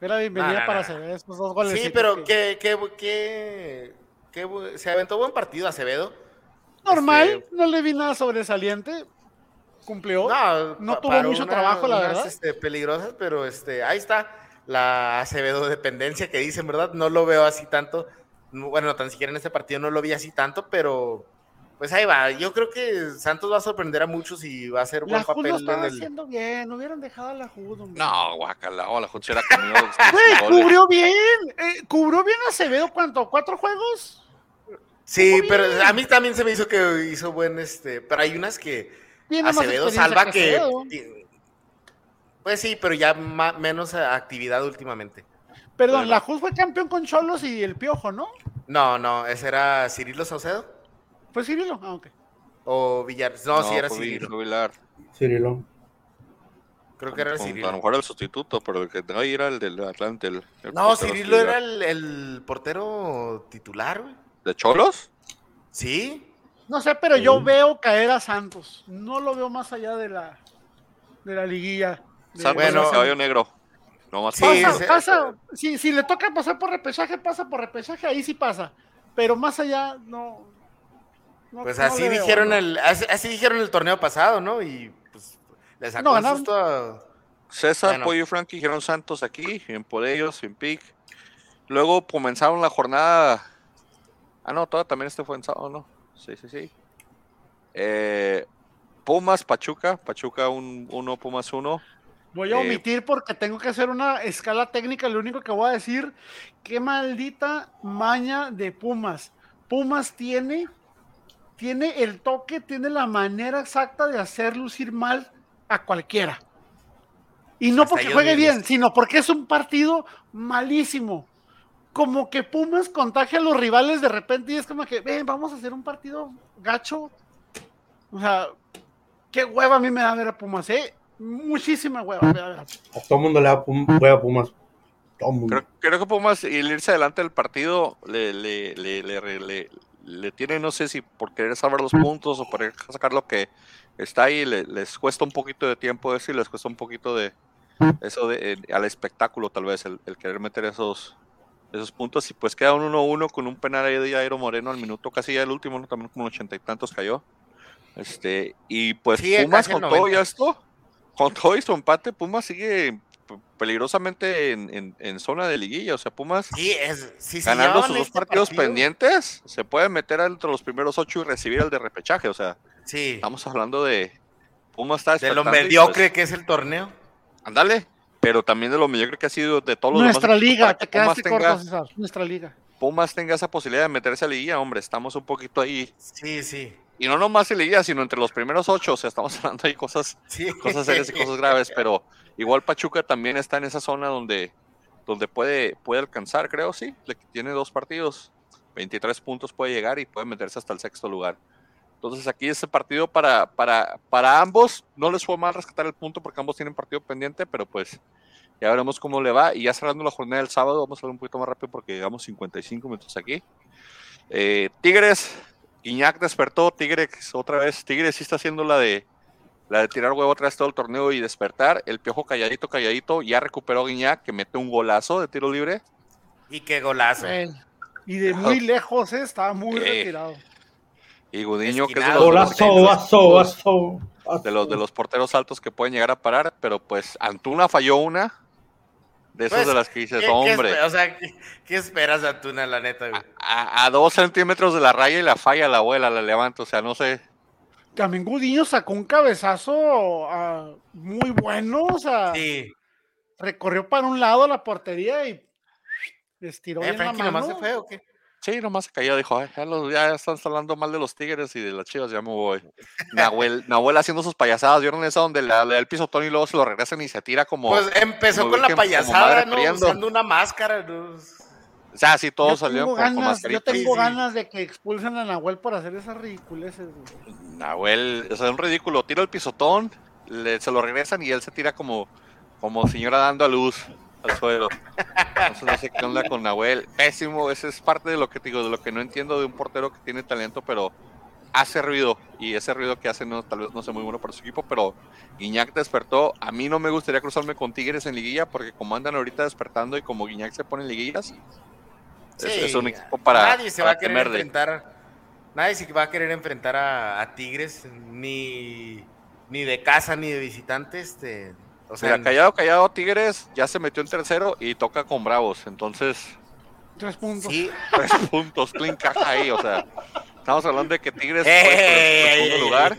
Era bienvenida para. Acevedo, estos dos goles. Sí, pero que, que, que, que se aventó buen partido Acevedo. Normal, Este, no le vi nada sobresaliente. Cumplió. No, No tuvo mucho trabajo, la unas, verdad. este, peligrosas, pero este, ahí está la Acevedo dependencia que dicen, ¿verdad? No lo veo así tanto. No, Bueno, tan siquiera en este partido no lo vi así tanto, pero pues ahí va. Yo creo que Santos va a sorprender a muchos y va a hacer buen la Jud papel en estaba el. haciendo bien, no hubieran dejado a la Jud. hombre. No, guacala, o la Juchera comió Güey, cinco goles. cubrió bien. eh, cubrió bien Acevedo, ¿cuánto? ¿Cuatro juegos? Sí, pero bien. a mí también se me hizo que hizo buen este. Pero hay unas que Tiene Acevedo salva que. Acevedo. Pues sí, pero ya menos actividad últimamente. Perdón, Bueno. la Jud fue campeón con Cholos y el Piojo, ¿no? No, no, ese era Cirilo Saucedo Fue Cirilo. Ah, ok. o Villar. No, sí era Cirilo. Cirilo. Creo que era Con- A lo Cirilo. mejor el sustituto, pero el que no era el del Atlante. El, el No, Cirilo titular. era el, el portero titular, güey. ¿De Cholos? Sí. No sé, pero yo veo caer a Santos. No lo veo más allá de la, de la liguilla. De- Santos Bueno, el caballo negro. No más Sí, pasa, sí, pasa. Si, si le toca pasar por repechaje, pasa por repechaje, ahí sí pasa. Pero más allá, no. No- Pues no así veo, dijeron ¿no? el, así, así dijeron el torneo pasado, ¿no? Y pues le sacó No, un susto a- César, Bueno. Pollo y Frankie dijeron Santos aquí, en por ellos, en pick. Luego comenzaron la jornada. Ah, no, todo también este fue en sábado, ¿no? Sí, sí, sí. Eh, Pumas, Pachuca. Pachuca 1, Pumas 1. Voy a Eh, omitir porque tengo que hacer una escala técnica. Lo único que voy a decir, qué maldita maña de Pumas. Pumas tiene, tiene el toque, tiene la manera exacta de hacer lucir mal a cualquiera. Y no Hasta porque juegue bien, sino porque es un partido malísimo. Como que Pumas contagia a los rivales de repente y es como que, ven, vamos a hacer un partido gacho. O sea, qué hueva a mí me da ver a Pumas, ¿eh? Muchísima hueva. me da ver a- A todo mundo le da pum, juega Pumas. Todo mundo. Creo, creo que Pumas, y el irse adelante del partido, le, le, le, le, le- tiene, no sé si por querer salvar los puntos o por sacar lo que está ahí, le- les cuesta un poquito de tiempo eso y les cuesta un poquito de eso de, eh, al espectáculo, tal vez, el, el querer meter esos, esos puntos. Y pues queda un 1-1 con un penal ahí de Jairo Moreno al minuto, casi ya el último, ¿no? también como ochenta y tantos cayó. Este, y pues Sí, Pumas con todo 90. ya esto, con todo y su empate, Pumas sigue peligrosamente en, en- en zona de liguilla. O sea, Pumas Sí, es, si se ganando sus dos este partidos partido- pendientes, se puede meter entre los primeros ocho y recibir el de repechaje. O sea, Sí, estamos hablando de Pumas está de lo y, mediocre pues, que es el torneo. ándale, pero también de lo mediocre que ha sido de todos los demás Nuestra liga, te quedaste tenga, corto, César. Nuestra liga. Pumas tenga esa posibilidad de meterse a liguilla, hombre, estamos un poquito ahí. Sí, sí. Y no nomás en liguilla, sino entre los primeros ocho. O sea, estamos hablando ahí cosas sí. cosas serias y cosas graves, pero igual Pachuca también está en esa zona donde, donde puede, puede alcanzar, creo, sí, tiene dos partidos, 23 puntos puede llegar y puede meterse hasta el sexto lugar. Entonces aquí ese partido para, para, para ambos, no les fue mal rescatar el punto porque ambos tienen partido pendiente, pero pues ya veremos cómo le va. Y ya cerrando la jornada del sábado, vamos a hablar un poquito más rápido porque llegamos 55 minutos aquí. Eh, Tigres, Guiñac despertó, Tigres otra vez, Tigres sí está haciendo la de la de tirar huevo atrás todo el torneo y despertar. El piojo calladito, calladito, ya recuperó a Guiñac, que mete un golazo de tiro libre. Y qué golazo. Eh, Y de muy lejos, eh, estaba muy Eh, retirado. Y Gudiño, que es de los- Golazo, golazo, golazo. de los, de los porteros altos que pueden llegar a parar, pero pues Antuna falló una. De esas Pues, de las que dices, ¿Qué- qué hombre, o sea, ¿qué, qué esperas, Antuna, la neta, güey? a, a dos centímetros de la raya y la falla la abuela, la levanta, o sea, no sé. También Gudiño sacó un cabezazo ah, muy bueno, o sea, Sí. recorrió para un lado la portería y estiró ¿Eh, bien la Frankie nomás se mano. fue o qué? Sí, nomás se cayó, dijo, "Ay, ya, los- ya están hablando mal de los Tigres y de las chivas, ya me voy. Nahuel, Nahuel haciendo sus payasadas, ¿vieron esa donde le, da el pisotón y luego se lo regresan y se tira como... Pues empezó como con la payasada, ¿no? friendo. Usando una máscara, ¿no? O sea, sí, todos salieron tengo con, con ganas, yo mascarita. tengo ganas de que expulsen a Nahuel por hacer esas ridiculeces. güey. Nahuel, o sea, es un ridículo. Tira el pisotón, le- se lo regresan y él se tira como, como señora dando a luz al suelo. Entonces no sé qué onda con Nahuel. Pésimo, ese es parte de lo que te digo, de lo que no entiendo de un portero que tiene talento, pero hace ruido. Y ese ruido que hace no, tal vez no sea muy bueno para su equipo, pero Guiñac despertó. A mí no me gustaría cruzarme con Tigres en liguilla, porque como andan ahorita despertando y como Guiñac se pone en liguillas, es, Sí, es un equipo para, Nadie se va a querer temerle. enfrentar. Nadie se va a querer enfrentar a, a Tigres, ni, ni de casa ni de visitante. Este, o sea, Mira, callado, callado, Tigres ya se metió en tercero y toca con Bravos. Entonces, Tres puntos. sí, tres puntos, clean caja ahí. O sea, estamos hablando de que Tigres Ey, fue ey, segundo lugar.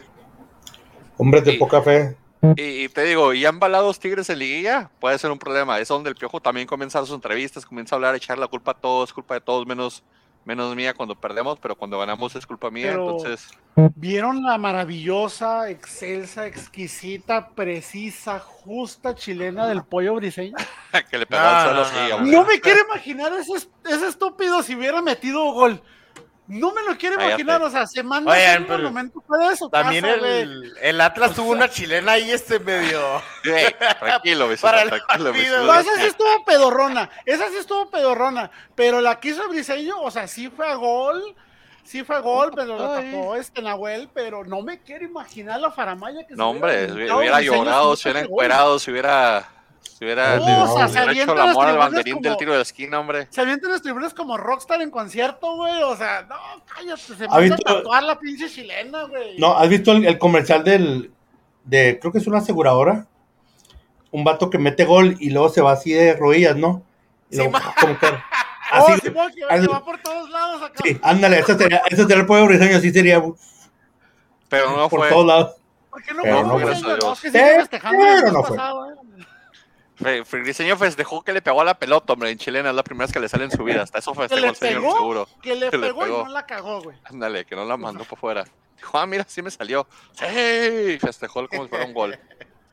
Hombres de Sí. poca fe. Y, y te digo, y embalados Tigres en liguilla, puede ser un problema. Es donde el Piojo también comienza sus entrevistas, comienza a hablar, a echar la culpa a todos, culpa de todos, menos, menos mía cuando perdemos, pero cuando ganamos es culpa mía. Pero- Entonces, ¿Vieron la maravillosa, excelsa, exquisita, precisa, justa chilena del pollo briseño? que le pegó No, al suelo no, así, no, me quiero imaginar ese, ese estúpido si hubiera metido gol. No me lo quiero Cállate. imaginar, o sea, se manda Oigan, un monumento para eso. también casa, el, el Atlas tuvo una chilena ahí este medio. Tranquilo, Vicente, Para el tranquilo. No, esa sí estuvo pedorrona, esa sí estuvo pedorrona, pero la que hizo el briseño, o sea, sí fue a gol, sí fue a gol, pero la Ay. tapó este Nahuel, pero no me quiero imaginar la faramaya que se No, hombre, si aventado hubiera Briseño llorado, si se hubiera encuerado, si hubiera, si hubiera, No, si o sea, hubiera se hecho el amor al banderín del como- tiro de esquina, hombre. Se avientan los tribunas como Rockstar en concierto, güey. O sea, no, cállate, se ¿Ha manda a visto- tatuar la pinche chilena, güey. No, ¿has visto el, el comercial del, de, creo que es una aseguradora? Un vato que mete gol y luego se va así de rodillas, ¿no? Y Sí, luego, como que- Oh, así, Simón, que, así- que va por todos lados acá. sí, ándale, eso sería, eso sería el pueblo briseño, así sería Pero no por fue. todos lados. ¿Por qué no Pero fue no, pero mes no fue. Fribriseño festejó que le pegó a la pelota, hombre, en chilena, es la primera vez que le sale en su vida. Hasta eso festejó el señor pegó, seguro. que le Que le pegó y pegó. no la cagó, güey. Ándale, que no la mandó por fuera. Dijo, ah, mira, sí me salió. Sí, festejó como si fuera un gol.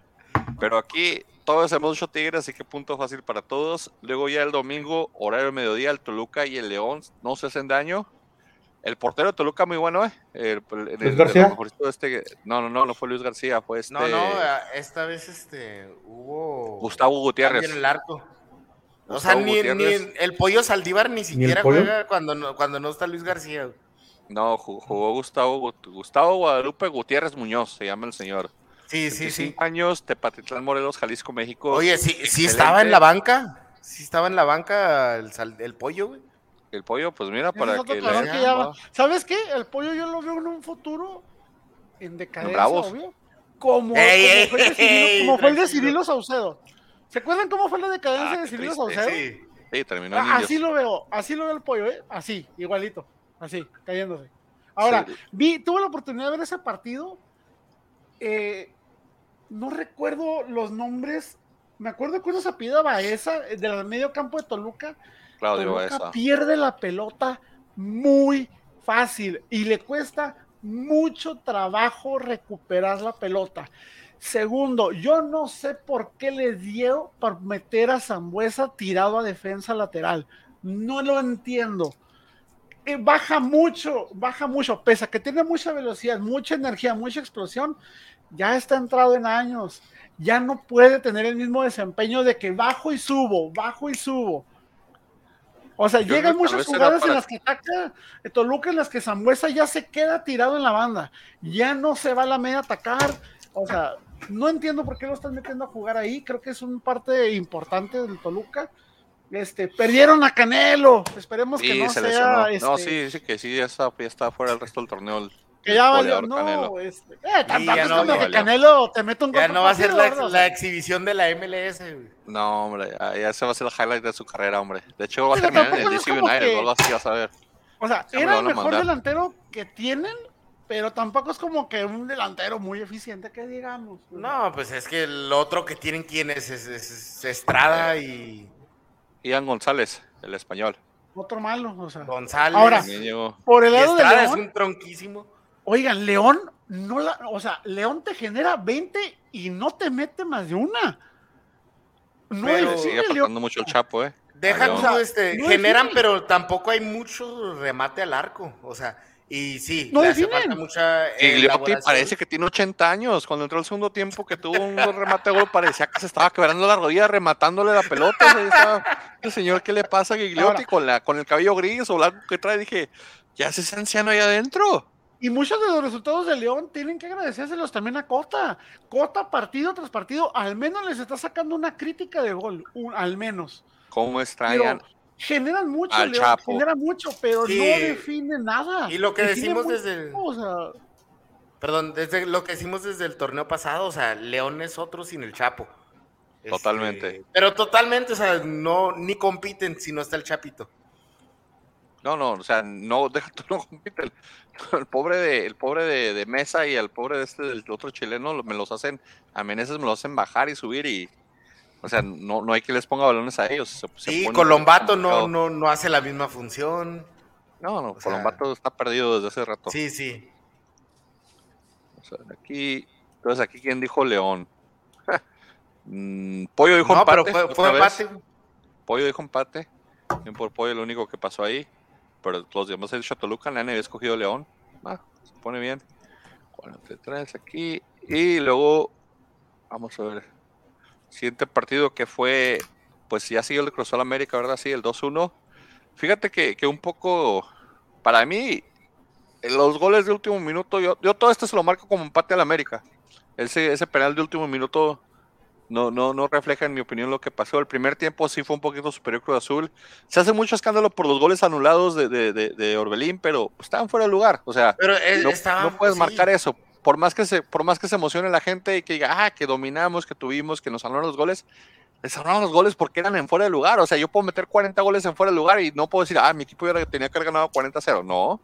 Pero aquí todos hemos hecho Tigres, así que punto fácil para todos. Luego ya el domingo, horario mediodía, el Toluca y el León no se hacen daño. El portero de Toluca muy bueno, ¿eh? El, el- el- de García? este, no, no, no, no fue Luis García, fue este No, no, esta vez este hubo. Gustavo Gutiérrez. en el arco. O sea, ni, ni el pollo Saldívar ni siquiera juega cuando no, cuando no está Luis García. güey. No, ju- jugó Gustavo, Gustavo Guadalupe Gutiérrez Muñoz, se llama el señor. Sí, sí, sí. 25 años, Tepatitlán, Morelos, Jalisco, México. Oye, sí, sí estaba en la banca. Sí estaba en la banca el, el pollo, güey. El pollo, pues mira, para es que le que ya. ¿Sabes qué? El pollo yo lo veo en un futuro en decadencia, Bravos. obvio. como, Ey, como fue el de ey, Cirilo, como fue el de. Cirilo Saucedo. ¿Se acuerdan cómo fue la decadencia Ah, de Cirilo triste, Saucedo? Sí. Sí, terminó Ah, así lo veo, así lo veo el pollo, ¿eh? Así, igualito, así, cayéndose. Ahora, Sí. vi, tuve la oportunidad de ver ese partido. eh, no recuerdo los nombres. Me acuerdo que uno se apellida Baeza, eh, del medio campo de Toluca. Claudio Baeza. pierde la pelota muy fácil y le cuesta mucho trabajo recuperar la pelota. Segundo, yo no sé por qué le dio por meter a Zambuesa tirado a defensa lateral. No lo entiendo. Eh, baja mucho, baja mucho, pese a que tiene mucha velocidad, mucha energía, mucha explosión, ya está entrado en años. Ya no puede tener el mismo desempeño de que bajo y subo, bajo y subo. O sea, Yo llegan muchas jugadas en las que ataca eh, Toluca, en las que Zambuesa ya se queda tirado en la banda. Ya no se va a la media a atacar. O sea, no entiendo por qué lo están metiendo a jugar ahí. Creo que es un parte importante del Toluca. Este, perdieron a Canelo. Esperemos que no se sea. este, No, sí, dice que sí, ya está, ya está fuera el resto del torneo. Que ya valió. No, Canelo. este, eh, tampoco ya es no, como que valió. Canelo te mete un gol Ya no va a ser la, exhibición de la MLS. güey. No, hombre, ya, ya se va a ser el highlight de su carrera, hombre. De hecho, va a terminar en el DC United, que- o algo así, vas a ver. O sea, Ya era el mejor mandar. delantero que tienen, pero tampoco es como que un delantero muy eficiente que digamos. No, pues es que el otro que tienen quién es, es, es- es Estrada y Ian González, el español. Otro malo, o sea. González. Ahora, También llegó. Por el y lado de Estrada es León, un tronquísimo. Oigan, León no la, o sea, León te genera 20 y no te mete más de una. No Pero- Le sigue mucho el Chapo, ¿eh? Deja León. tú, O sea, este, no generan, define. pero tampoco hay mucho remate al arco. O sea, y sí, No le hace falta mucha. Gigliotti elaboración. parece que tiene 80 años. Cuando entró el segundo tiempo que tuvo un remate de gol, parecía que se estaba quebrando la rodilla rematándole la pelota. O sea, ya estaba, el señor, ¿qué le pasa a Gigliotti Ahora- con, la, con el cabello gris o blanco que trae? Dije, ya se ese anciano ahí adentro. Y muchos de los resultados de León tienen que agradecérselos también a Cota. Cota, partido tras partido, al menos les está sacando una crítica de gol, un- al menos. ¿Cómo Pero extrañan? generan mucho, al León, Chapo. genera mucho, pero Sí. no define nada. Y lo que Define decimos desde el- poco, o sea, Perdón, desde lo que hicimos desde el torneo pasado, o sea, León es otro sin el Chapo. Este, Totalmente. pero totalmente, o sea, no, ni compiten si no está el Chapito. No, no, o sea, no, deja tú no compite. El, pobre de, el pobre de, de Mesa y el pobre de este del otro chileno me los hacen, a Meneses me los hacen bajar y subir y, o sea, no, no hay que les ponga balones a ellos. se- Sí, Colombato no, no, no hace la misma función. No, no, o sea- Colombato está perdido desde hace rato. Sí, sí. O sea, aquí, entonces aquí quién dijo León. Mm, Pollo dijo No, pero empate. fue, otra fue vez. empate. Pollo dijo empate. Bien por Pollo, lo único que pasó ahí. Pero los demás han dicho Toluca, nadie había escogido León. Ah, se pone bien. 43 aquí. Y luego, vamos a ver. Siguiente partido que fue, pues ya siguió el Cruz América, ¿verdad? Sí, el 2-1. Fíjate que, que un poco, para mí, los goles de último minuto, yo, yo todo esto se lo marco como empate al América. Ese, ese penal de último minuto no, no, no refleja, en mi opinión, lo que pasó. El primer tiempo sí fue un poquito superior Cruz Azul. Se hace mucho escándalo por los goles anulados de, de, de- de Orbelín, pero pues, estaban fuera de lugar. O sea, Pero eh, no, estaba- no puedes sí. marcar eso. Por más, que se, por más que se emocione la gente y que diga, ah, que dominamos, que tuvimos, que nos anularon los goles, les anularon los goles porque eran en fuera de lugar. O sea, yo puedo meter 40 goles en fuera de lugar y no puedo decir, ah, mi equipo ya tenía que haber ganado 40-0. No,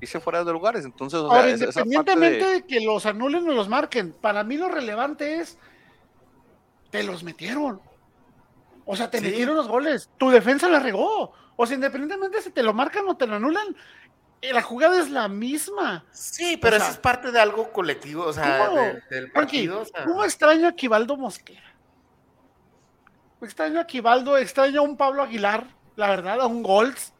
hice fuera de lugares. Entonces, o sea, Ahora, parte independientemente de- de... que los anulen o los marquen, para mí lo relevante es, te los metieron. O sea, te Sí. metieron los goles. Tu defensa la regó. O sea, independientemente si te lo marcan o te lo anulan, eh, la jugada es la misma. Sí, pero O sea, eso es parte de algo colectivo, o sea, del partido. o sea. ¿cómo extraño a Quivaldo Mosquera? Extraño a Quivaldo, extraño a un Pablo Aguilar, la verdad, a un Golds.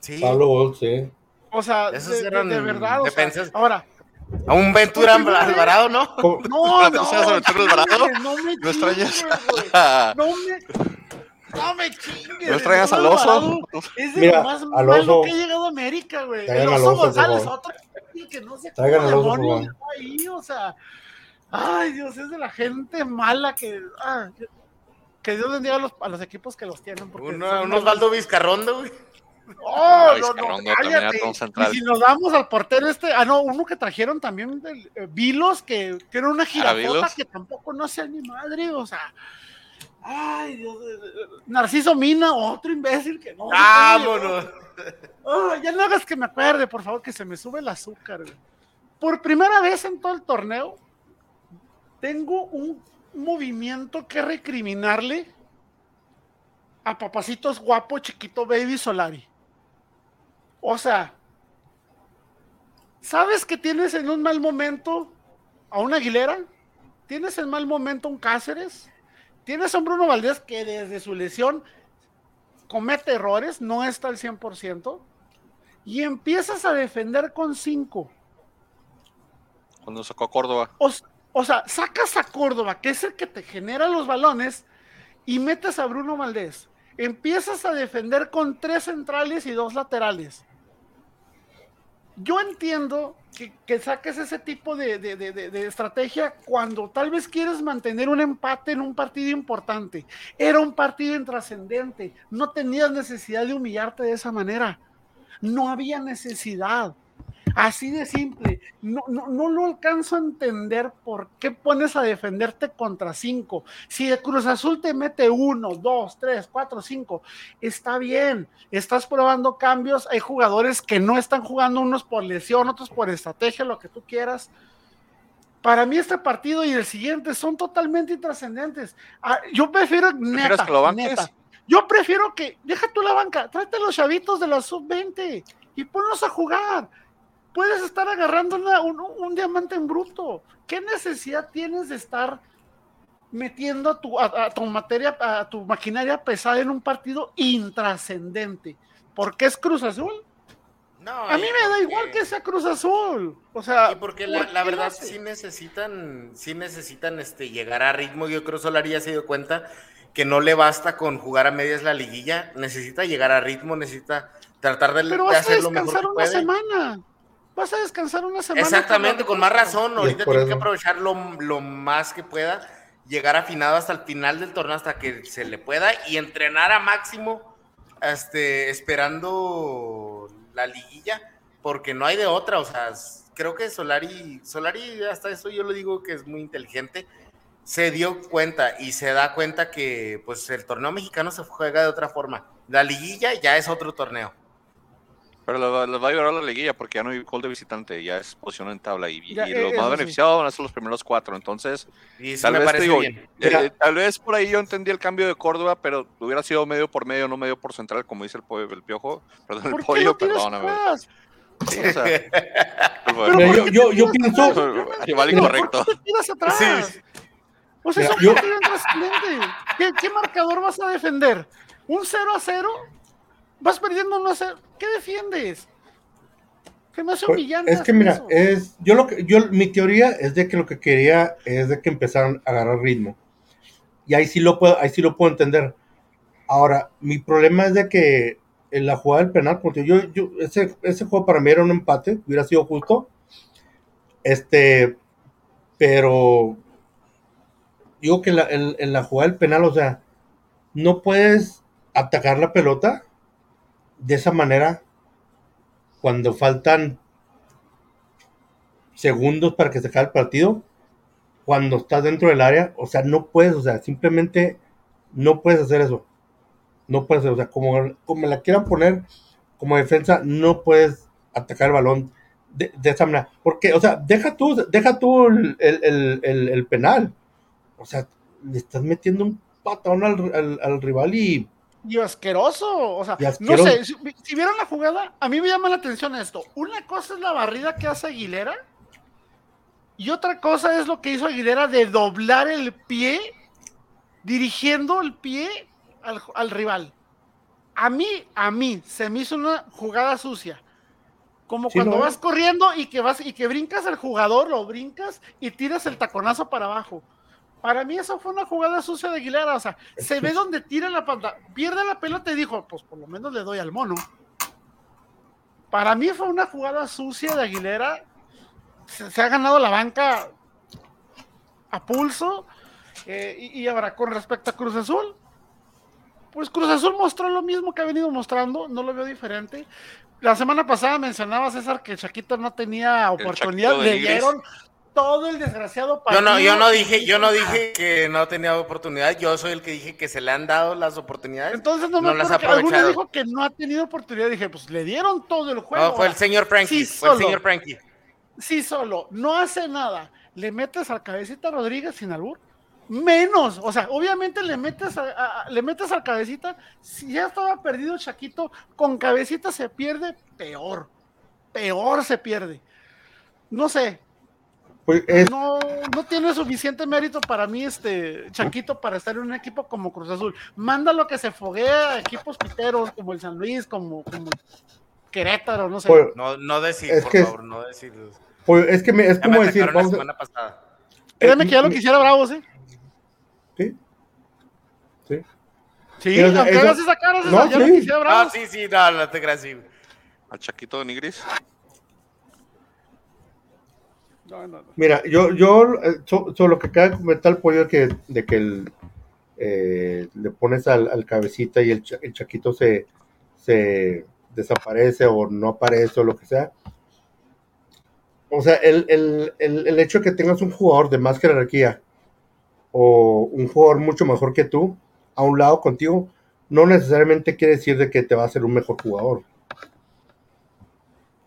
Sí, Pablo Gold, sí. O sea, de, de- eran de verdad. o sea, defensas. ahora, a un Ventura Alvarado, ¿no? No, ¿No no, Alvarado? chingues, no me ¿No extrañas? No me, no me chingues. ¿No extrañas al oso? Es de Mira, lo más al malo oso- que ha llegado a América, güey. El oso González, otro que no sé Traigan cómo demonios llegó ahí, o sea. Ay, Dios, es de la gente mala que. ah, que Dios bendiga a los, a los equipos que los tienen. Porque Uno- son un. Osvaldo Vizcarrondo, güey. Oh, no, no, cállate. Y si nos vamos al portero este, ah, no, uno que trajeron también del eh, Vilos, que, que era una girafota Vilos? que tampoco no sea ni madre, o sea. Ay, Dios, eh, eh, Narciso Mina, otro imbécil que no. Vámonos. Oh, ya no hagas que me acuerde, por favor, que se me sube el azúcar. güey. Por primera vez en todo el torneo, tengo un movimiento que recriminarle a papacitos guapo, chiquito, baby Solari. O sea, ¿sabes que tienes en un mal momento a una Aguilera? ¿Tienes en mal momento a un Cáceres? ¿Tienes a un Bruno Valdés que desde su lesión comete errores, no está al 100%? Y empiezas a defender con 5. Cuando sacó a Córdoba. O, sea, sacas a Córdoba, que es el que te genera los balones, y metes a Bruno Valdés. Empiezas a defender con tres centrales y dos laterales. Yo entiendo que, que saques ese tipo de, de- estrategia cuando tal vez quieres mantener un empate en un partido importante. Era un partido intrascendente. No tenías necesidad de humillarte de esa manera. No había necesidad. Así de simple. No, no, no lo alcanzo a entender por qué pones a defenderte contra cinco. Si de Cruz Azul te mete uno, dos, tres, cuatro, cinco, está bien. Estás probando cambios. Hay jugadores que no están jugando, unos por lesión, otros por estrategia, lo que tú quieras. Para mí este partido y el siguiente son totalmente intrascendentes. Ah, yo prefiero ¿Prefieres neta, que lo neta. Yo prefiero que deja tú la banca, tráete a los chavitos de la sub 20 y ponlos a jugar puedes estar agarrando una- un, un diamante en bruto. ¿Qué necesidad tienes de estar metiendo a tu, a, a tu materia, a tu maquinaria pesada en un partido intrascendente? ¿Porque es Cruz Azul? No, A mí me da igual que sea Cruz Azul. O sea, Y porque ¿por la, verdad hace? sí necesitan, sí necesitan este, llegar a ritmo. Yo creo que Solari ya se dio cuenta que no le basta con jugar a medias la liguilla. Necesita llegar a ritmo, necesita tratar de, Pero de hacer lo mejor descansar que una puede. semana. Vas a descansar una semana. Exactamente, con más razón. Ahorita por tiene que aprovechar lo, lo más que pueda, llegar afinado hasta el final del torneo, hasta que se le pueda, y entrenar a máximo, este, esperando la liguilla, porque no hay de otra. O sea, creo que Solari, Solari, hasta eso yo lo digo que es muy inteligente. Se dio cuenta y se da cuenta que pues el torneo mexicano se juega de otra forma. La liguilla ya es otro torneo. Pero les va, a ayudar a la liguilla porque ya no hay gol de visitante, ya es posición en tabla y, y Ya, eh, los eso más sí. beneficiados van a ser los primeros cuatro. Entonces, Y sí tal me vez te parece digo, bien. eh, eh, tal vez por ahí yo entendí el cambio de Córdoba, pero hubiera sido medio por medio, no medio por central, como dice el, pollo, el piojo, perdón, el ¿Por qué pollo, perdóname. Sí, o sea, Pero Mira, ¿por yo, qué yo, yo tiras pienso, Pero, incorrecto. ¿Por qué te tiras atrás? Sí. O sea, Mira, es un yo- partido intrascendente. ¿Qué, ¿Qué marcador vas a defender? ¿Un 0 a 0? ¿Vas perdiendo 1 a 0? ¿Qué defiendes? Que me hace Pues, humillante. es que mira, eso. es yo lo que yo mi teoría es de que lo que quería es de que empezaran a agarrar ritmo. Y ahí sí lo puedo ahí sí lo puedo entender. Ahora, mi problema es de que en la jugada del penal, digo, yo, yo ese, ese juego para mí era un empate, hubiera sido justo. Este, pero digo que la- en, en la jugada del penal, o sea, no puedes atacar la pelota de esa manera cuando faltan segundos para que se acabe el partido, cuando estás dentro del área, o sea, no puedes, o sea, simplemente no puedes hacer eso. No puedes, o sea, como, como la quieran poner como defensa, no puedes atacar el balón de, esa manera. Porque, o sea, deja tú, deja tú el- el- el penal. O sea, le estás metiendo un patón al, al- al rival y Y asqueroso. O sea, no sé, si, si vieron la jugada, a mí me llama la atención esto. Una cosa es la barrida que hace Aguilera. Y otra cosa es lo que hizo Aguilera de doblar el pie, dirigiendo el pie al, al rival. A mí, a mí, se me hizo una jugada sucia. Como Sí, cuando ¿no? vas corriendo y que vas y que brincas al jugador, lo brincas y tiras el taconazo para abajo. Para mí eso fue una jugada sucia de Aguilera, o sea, se ve donde tira la pantalla, pierde la pelota y dijo, pues por lo menos le doy al mono. Para mí fue una jugada sucia de Aguilera, se, se ha ganado la banca a pulso, eh, y, y ahora con respecto a Cruz Azul, Pues Cruz Azul mostró lo mismo que ha venido mostrando, no lo veo diferente. La semana pasada mencionaba César que Chaquito no tenía oportunidad, le dieron todo el desgraciado Yo partido. no, yo no dije, yo no dije que no tenía oportunidad, yo soy el que dije que se le han dado las oportunidades. Entonces no me No las acuerdo alguno aprovechado. dijo que no ha tenido oportunidad. Dije, pues le dieron todo el juego. No, fue el señor Frankie, Sí, fue el solo. señor Frankie. Sí, solo, no hace nada. Le metes al cabecita Rodríguez sin albur. Menos, o sea, obviamente le metes a, a- a- le metes al cabecita. Si ya estaba perdido Chaquito, con cabecita se pierde peor. Peor se pierde. No sé, Pues es, no, no tiene suficiente mérito para mí este Chaquito para estar en un equipo como Cruz Azul. Mándalo que se foguea a equipos piteros como el San Luis, como, como Querétaro, no sé. pues, No, no decir, por que- favor, no decir. pues, es que me- es Ya me como decir, atacaron la vamos a- semana pasada. Créeme eh, que ya lo quisiera Bravos, ¿eh? Sí. Sí. Sí, Pero, aunque eso- hagas esa cara, No, ya lo sí. quisiera No, Bravos. sí, sí, no, no te creas, sí. Al Chaquito de Nigris. Mira, yo, yo, eh, so- so lo que acaba de comentar el pollo que, de que eh, le pones al, al cabecita y el, el chaquito se, se desaparece o no aparece o lo que sea. O sea, el, el, el, hecho de que tengas un jugador de más jerarquía o un jugador mucho mejor que tú a un lado contigo, no necesariamente quiere decir de que te va a ser un mejor jugador.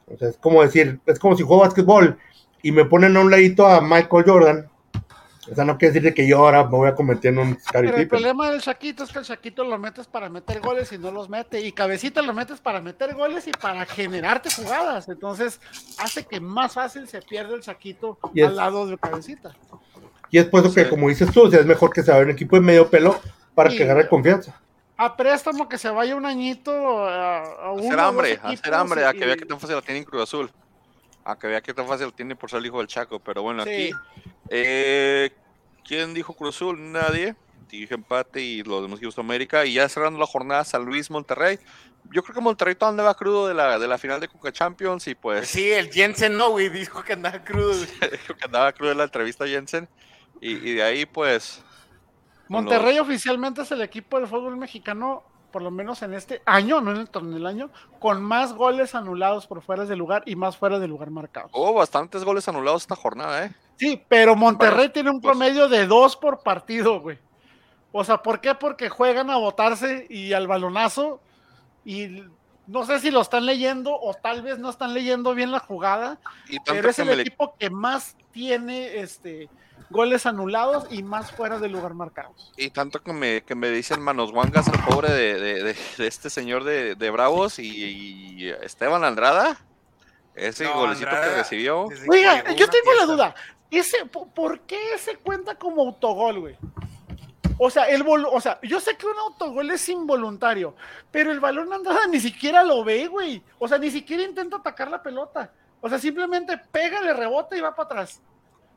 O sea, es como decir, es como si juego básquetbol y me ponen a un ladito a Michael Jordan. O sea, no quiere decir de que yo ahora me voy a convertir en un Pero el problema del Chaquito es que el Chaquito lo metes para meter goles y no los mete. Y Cabecita lo metes para meter goles y para generarte jugadas. Entonces hace que más fácil se pierda el Chaquito Y es- al lado del Cabecita. Y es por eso que, como dices tú, o sea, es mejor que se vaya un equipo de medio pelo para que agarre confianza. A préstamo que se vaya un añito a, a Hacer hambre, dos hacer hambre, a y- que vea que tan fácil la tiene en Cruz Azul. A que vea que tan fácil tiene por ser el hijo del Chaco. Pero bueno, Sí. aquí. eh, ¿Quién dijo Cruz Azul? Nadie. Dije empate y los demás equipos de América. Y ya cerrando la jornada, San Luis, Monterrey. Yo creo que Monterrey todavía andaba crudo de la, de la final de Coca Champions y pues Sí, el Jensen no, güey, dijo que andaba crudo. dijo que andaba crudo en la entrevista a Jensen. Y, y de ahí pues Monterrey oficialmente es el equipo del fútbol mexicano, por lo menos en este año, no en el torneo del año, con más goles anulados por fuera de lugar y más fuera de lugar marcados. hubo bastantes goles anulados esta jornada, ¿eh? Sí, pero Monterrey tiene un pues. promedio de dos por partido, güey. O sea, ¿por qué? Porque juegan a botarse y al balonazo y no sé si lo están leyendo o tal vez no están leyendo bien la jugada, Y pero es el equipo que más tiene este goles anulados y más fuera de lugar marcados. Y tanto que me, que me dicen manos guangas al pobre de, de- de- de este señor de, de Bravos y, y Esteban Andrada. Ese No, golecito que recibió. Oiga, yo tengo la duda. Ese, po- ¿Por qué se cuenta como autogol, güey? O sea, el o sea, yo sé que un autogol es involuntario, pero el balón Andrada ni siquiera lo ve, güey. O sea, ni siquiera intenta atacar la pelota. O sea, simplemente pega, le rebota y va para atrás.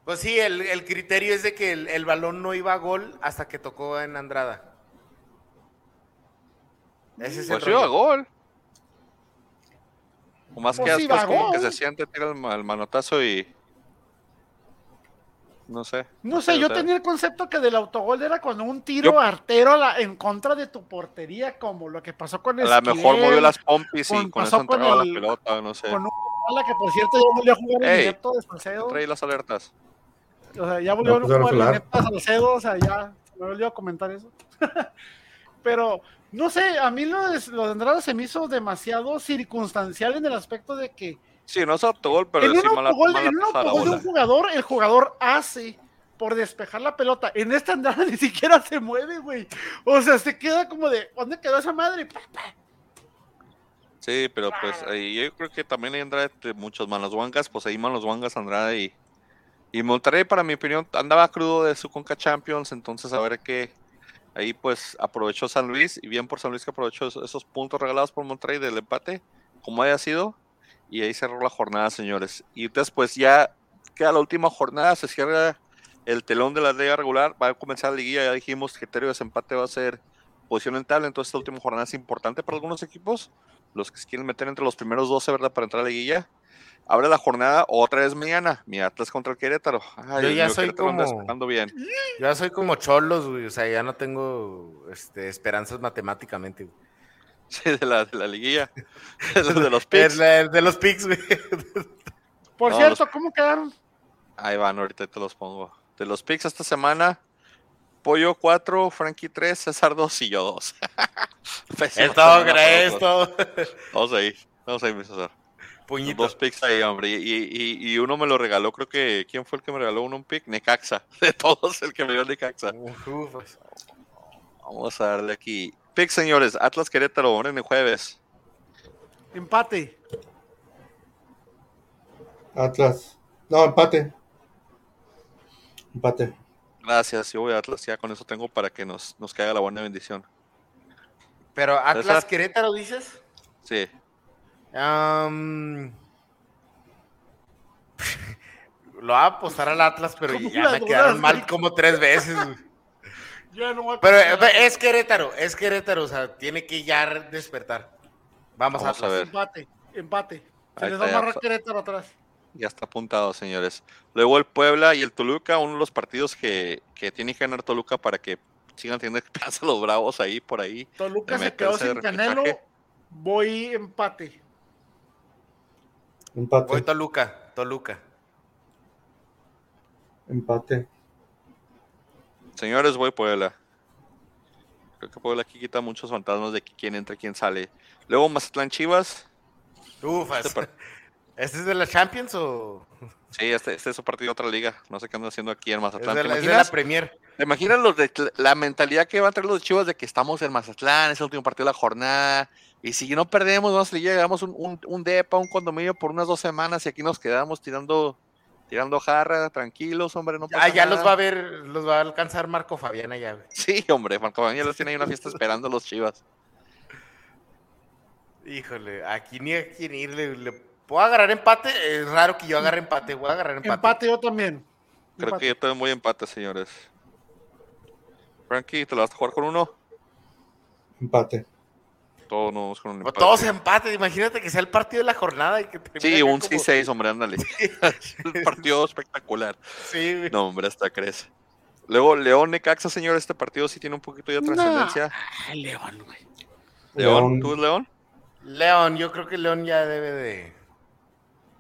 Pues sí, el, el criterio es de que el, el balón no iba a gol hasta que tocó en Andrada. Ese es el Pues iba a gol. O más Pues que asco, es como que se siente, tira el, ma- el manotazo y. No sé. No sé, yo tenía el concepto que del autogol era cuando un tiro Yo- artero la- en contra de tu portería, como lo que pasó con A lo mejor movió las pompis y con- eso con entraba el- la pelota, no sé. con un que por cierto ya volvió a jugar en directo de Salcedo. Trae las alertas. O sea, ya volvió No, pues, a ahora jugar la neta Salcedo, o sea, ya me olvidó comentar eso. Pero, no sé, a mí lo de, lo de Andrade se me hizo demasiado circunstancial en el aspecto de que Sí, no es autogol, pero en un autogol, mala en un autogol de un jugador, el jugador hace por despejar la pelota. En esta Andrade ni siquiera se mueve, güey. O sea, se queda como de, ¿dónde quedó esa madre? Pa, pa. Sí, pero pues ahí yo creo que también hay Andrade de muchos manos guangas, pues ahí manos guangas Andrade y, y Monterrey, para mi opinión, andaba crudo de su Conca Champions, entonces a ver qué ahí pues aprovechó San Luis y bien por San Luis que aprovechó esos, puntos regalados por Monterrey del empate, como haya sido, y ahí cerró la jornada, señores. Y después ya queda la última jornada, se cierra el telón de la liga regular, va a comenzar la liguilla, ya dijimos que criterio de desempate va a ser posición en tabla, entonces esta última jornada es importante para algunos equipos, los que se quieren meter entre los primeros 12, ¿verdad? Para entrar a la liguilla. Abre la jornada otra vez mañana. Mi Atlas contra el Querétaro. Ay, Yo ya soy Querétaro como- bien. Yo ya soy como cholos, güey. O sea, ya no tengo este, esperanzas matemáticamente, güey. Sí, de la, de la liguilla. de los Es picks. la- de los picks, güey. Por No, cierto, ¿cómo quedaron? Ahí van, ahorita te los pongo. De los picks esta semana, Pollo 4, Frankie 3, César 2 y yo 2. Es todo, es todo. Vamos ahí, vamos ahí, mi César. Puñito. Dos picks ahí, hombre. Y, y- y uno me lo regaló, creo que. ¿Quién fue el que me regaló uno un pick? Necaxa. De todos, el que me dio Necaxa. Uf. Vamos a darle aquí. Picks, señores. Atlas Querétaro, hombre, en el jueves. Empate. Atlas. No, empate. Empate. Gracias, yo voy a Atlas. Ya con eso tengo para que nos, nos caiga la buena bendición. Pero Atlas. Querétaro, dices. Sí. Lo va a apostar al Atlas, pero ¿Cómo ya me quedaron dudas, mal como tres veces. Ya no voy a Pero es Querétaro, es Querétaro, o sea, tiene que ya despertar. Vamos, Vamos a Atlas. ver. Empate, empate. Se Ahí les va a ya. amarrar Querétaro atrás. Ya está apuntado, señores. Luego el Puebla y el Toluca, uno de los partidos que, que tiene que ganar Toluca para que sigan teniendo esperanza los bravos ahí, por ahí. Toluca se quedó sin Canelo. Voy empate. Empate. Voy Toluca, Toluca. Empate. Señores, voy Puebla. Creo que Puebla aquí quita muchos fantasmas de quién entra y quién sale. Luego Mazatlán Chivas. Ufas. Este par- ¿Este es de la Champions o Sí, este, este es su partido de otra liga. No sé qué andan haciendo aquí en es Mazatlán. de ¿Te la, es de la? Premier? ¿Te imaginas los de, la mentalidad que van a traer los Chivas de que estamos en Mazatlán, es el último partido de la jornada? Y si no perdemos, vamos a llegamos un, un, un depa, un condominio por unas dos semanas y aquí nos quedamos tirando tirando jarra, tranquilos, hombre, no pasa Ah, ya nada. los va a ver, los va a alcanzar Marco Fabián allá, güey. Sí, hombre, Marco Fabián ya los tiene ahí una fiesta esperando los Chivas. Híjole, aquí ni a quién ir. Le, le- ¿Puedo agarrar empate? Es raro que yo agarre empate. Voy a agarrar empate. Empate yo también. Creo Empate. que yo también voy a empate, señores. Frankie, ¿te la vas a jugar con uno? Empate. Todos nos vamos con empate. Todos empate. Imagínate que sea el partido de la jornada. Y que Sí, un como- 6-6, hombre, ándale. un partido espectacular. Sí, güey. No, hombre, hasta crees. Luego, León Necaxa, señor, este partido sí tiene un poquito de No. trascendencia. Ay, León, güey. León, León. ¿tú, León? León, yo creo que León ya debe de,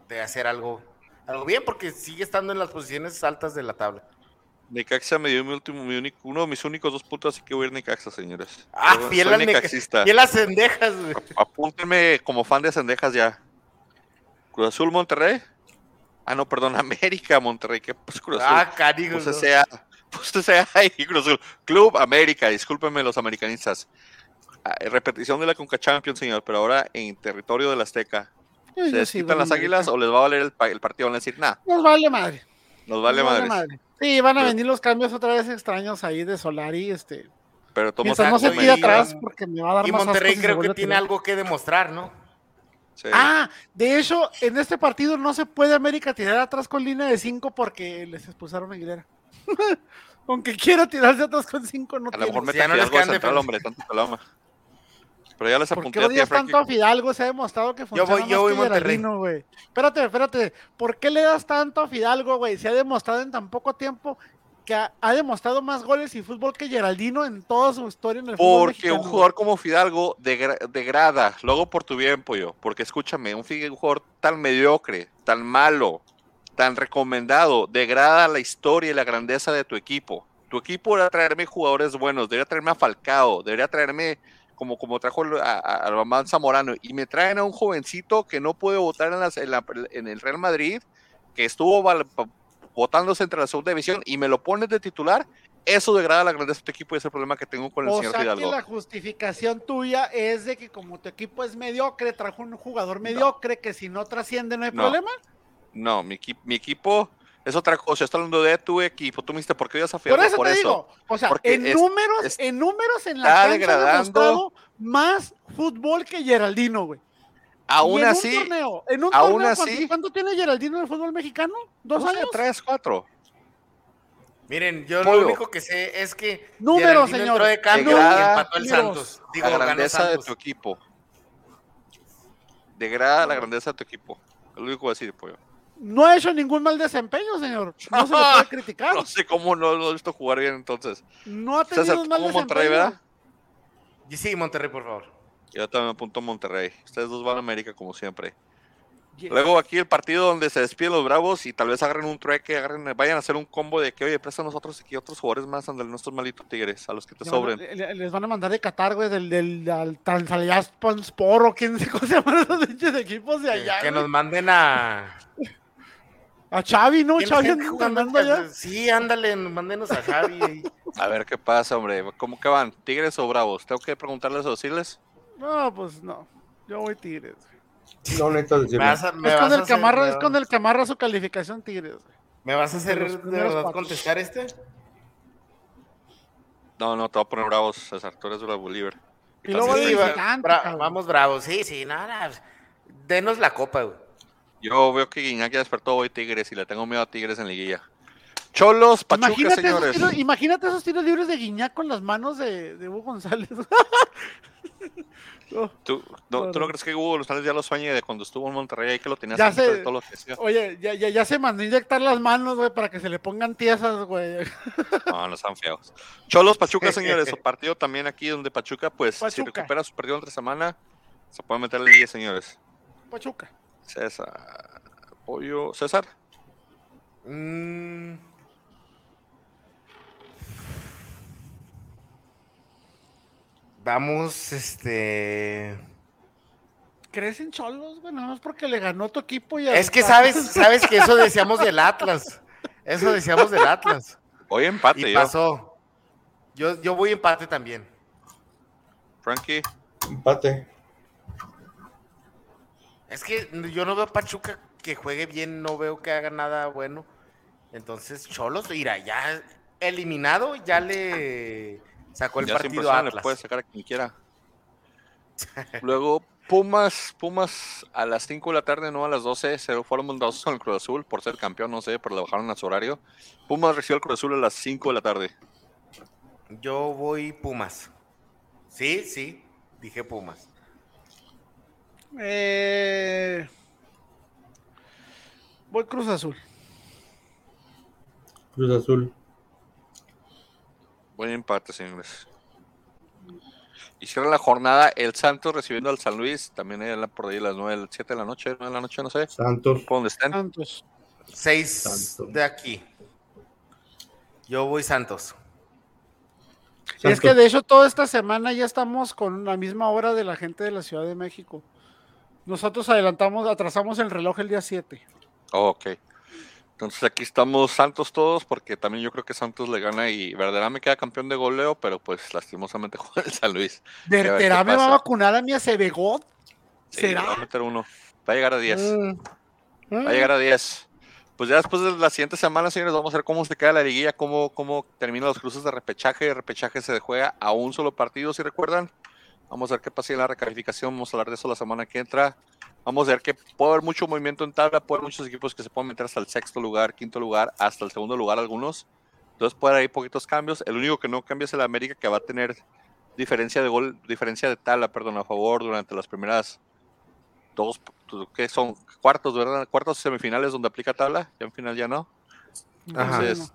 de hacer algo, algo bien porque sigue estando en las posiciones altas de la tabla. Necaxa me dio mi último, mi único, uno de mis únicos dos puntos, así que voy a ir Necaxa, señores. Ah, Yo fiel soy necaxista. Y las cendejas, güey. Apúntenme como fan de Cendejas ya. Cruz Azul, Monterrey. Ah, no, perdón, América, Monterrey. ¿Qué pues Cruz Azul? Ah, cariño. Puse sea, puse sea ahí, Cruz Azul. Club América, discúlpenme los americanistas. Ah, eh, repetición de la Conca Champions, señor, pero ahora en territorio del Azteca. Yo- ¿Se yo sí, desquitan las águilas o les va a valer el, pa- el partido? Van a decir, nah, Nos vale madre. Nos vale Nos madres. Sí, van a Pero- venir los cambios otra vez extraños ahí de Solari, este. Pero tomas Mientras no se y- atrás porque me va a dar Y más asco Monterrey si se creo que tiene algo que demostrar, ¿no? Sí. Ah, de hecho, en este partido no se puede América tirar atrás con línea de 5 porque les expulsaron a Aguilera. Aunque quiera tirarse atrás con 5, no a lo tiene. mejor mete ya no les de quedan central, defensas. hombre, tanto que lo ama. Pero ya les ¿Por apunté qué a ti, odias Frankie. tanto a Fidalgo? Se ha demostrado que funciona voy- yo más voy que Monterrey. Geraldino, güey. Espérate, espérate. ¿Por qué le das tanto a Fidalgo, güey? Se ha demostrado en tan poco tiempo que ha, ha demostrado más goles y fútbol que Geraldino en toda su historia en el fútbol Porque un mexicano, jugador como Fidalgo degra- degrada, luego por tu bien, pollo. Porque escúchame, un un jugador tan mediocre, tan malo, tan recomendado, degrada la historia y la grandeza de tu equipo. Tu equipo debería traerme jugadores buenos, debería traerme a Falcao, debería traerme como, como trajo a, a, Román Zamorano. Y me traen a un jovencito que no puede votar en, las- en la- en el Real Madrid, que estuvo val- votándose entre la segunda división y me lo pones de titular. Eso degrada la grandeza de tu equipo y es el problema que tengo con el O señor sea que Fidalgo. la justificación tuya es de que como tu equipo es mediocre, trajo un jugador mediocre que si no trasciende no hay No. problema. No, mi, mi equipo es otra cosa. Estoy hablando de tu equipo. Tú me dijiste, ¿por qué odias a Por eso te digo, o sea, Porque en es- números, es- en números en la está cancha ha degradando. demostrado más fútbol que Geraldino, güey. Aún en así, un torneo, en un aún torneo, así- ¿cuánto, cuánto tiene Geraldino en el fútbol mexicano? ¿Dos no sé, años? tres, cuatro. Miren, yo Pollo. lo único que sé es que Números, Geraldino señor. entró de cambio y Degrada empató el números. Santos. Digo, la grandeza de tu equipo. Degrada la grandeza de tu equipo. Es lo único que voy a decir, pollo. No ha hecho ningún mal desempeño, señor. No se le puede criticar. No sé cómo no lo he visto jugar bien entonces. No ha César, tenido un mal ¿tú desempeño. Monterrey, verdad? Y sí, Monterrey, por favor. Yo también me apunto a Monterrey. Ustedes dos van a América como siempre. Yes. Luego aquí el partido donde se despiden los bravos y tal vez agarren un trueque, agarren, vayan a hacer un combo de que, oye, presta nosotros aquí otros jugadores más de nuestros malitos tigres, a los que te sobren. le- Les van a mandar de Qatar, güey, del, del, al Transalyaspor o quién sé cómo se llaman esos pinches equipos de allá. que nos manden a. A Xavi, ¿no? ¿Quién Xavi anda jugando allá. Sí, ándale, mándenos a Javi. ahí. A ver qué pasa, hombre. ¿Cómo que van? ¿Tigres o bravos? Tengo que preguntarles o decirles. No, pues no. Yo voy Tigres. güey. No necesitas Me decirlo. vas a, me Es con el hacer- Camarra, me es con el Camarra su calificación Tigres. güey. ¿Me vas a hacer de verdad contestar este? No, no, te voy a poner bravos, César. Tú eres bravo libre. Y luego Sí, de va- visitante, bra- cabrón. vamos bravos. Sí, sí, nada. Denos la copa, güey. Yo veo que Guiñac ya despertó hoy Tigres y le tengo miedo a Tigres en liguilla. Cholos, Pachuca, Imagínate esos, señores. tiros, imagínate esos tiros libres de Guiñac con las manos de, de Hugo González. No, ¿Tú, no, ¿Tú no crees que Hugo González ya lo sueñe de cuando estuvo en Monterrey ahí que lo tenías Ya sé. de todo lo que? Oye, ya, ya, ya se mandó a inyectar las manos, güey, para que se le pongan tiesas, güey. No, no están feos. Cholos, Pachuca, señores. Su partido también aquí donde Pachuca, pues, si recupera su partido entre semana, se puede meter la señores. Pachuca. César. Pollo. César. Mm. Vamos, este. ¿Crees en Cholos, güey? Nada más porque le ganó tu equipo y Es que sabes, sabes que eso decíamos del Atlas. Eso decíamos del Atlas. Hoy empate, Y yo. pasó. Yo, yo voy empate también. Frankie. Empate. Es que yo no veo a Pachuca que juegue bien, no veo que haga nada bueno. Entonces, Cholos, mira, ya eliminado, ya le sacó el Ya partido a presión le Atlas. puede sacar a quien quiera. Luego, Pumas, Pumas a las 5 de la tarde, no a las 12, se fueron bondadosos con el Cruz Azul por ser campeón, no sé, pero le bajaron a su horario. Pumas recibió al Cruz Azul a las 5 de la tarde. Yo voy Pumas. Sí, sí, dije Pumas. Eh... Voy Cruz Azul. Cruz Azul. Buen empate, señores. Y cierra la jornada el Santos recibiendo al San Luis, también era por ahí a las 9, 7 de la noche, 9 de la noche, no sé, Santos. por donde estén. Santos. Seis Santos. de aquí. Yo voy Santos. Es que de hecho toda esta semana ya estamos con la misma hora de la gente de la Ciudad de México. Nosotros adelantamos, atrasamos el reloj el día 7. Oh, ok. Entonces aquí estamos Santos todos, porque también yo creo que Santos le gana y verdaderamente queda campeón de goleo, pero pues lastimosamente juega el San Luis. ver qué ¿Verterá me va a vacunar a mi Acevegot? Sí, ¿Será? le va a meter uno. Va a llegar a 10. Mm. Va a llegar a 10. Pues ya después de la siguiente semana, señores, vamos a ver cómo se queda la liguilla, cómo, cómo terminan los cruces de repechaje. El repechaje se juega a un solo partido, si recuerdan. Vamos a ver qué pasa en la recalificación. Vamos a hablar de eso la semana que entra. Vamos a ver que puede haber mucho movimiento en tabla. Puede haber muchos equipos que se pueden meter hasta el sexto lugar, quinto lugar, hasta el segundo lugar algunos. Entonces puede haber poquitos cambios. El único que no cambia es el América, que va a tener diferencia de gol, diferencia de tabla, perdón, a favor durante las primeras dos, ¿qué son? Cuartos, ¿verdad? Cuartos semifinales donde aplica tabla, ya en final ya no. Ajá. Entonces,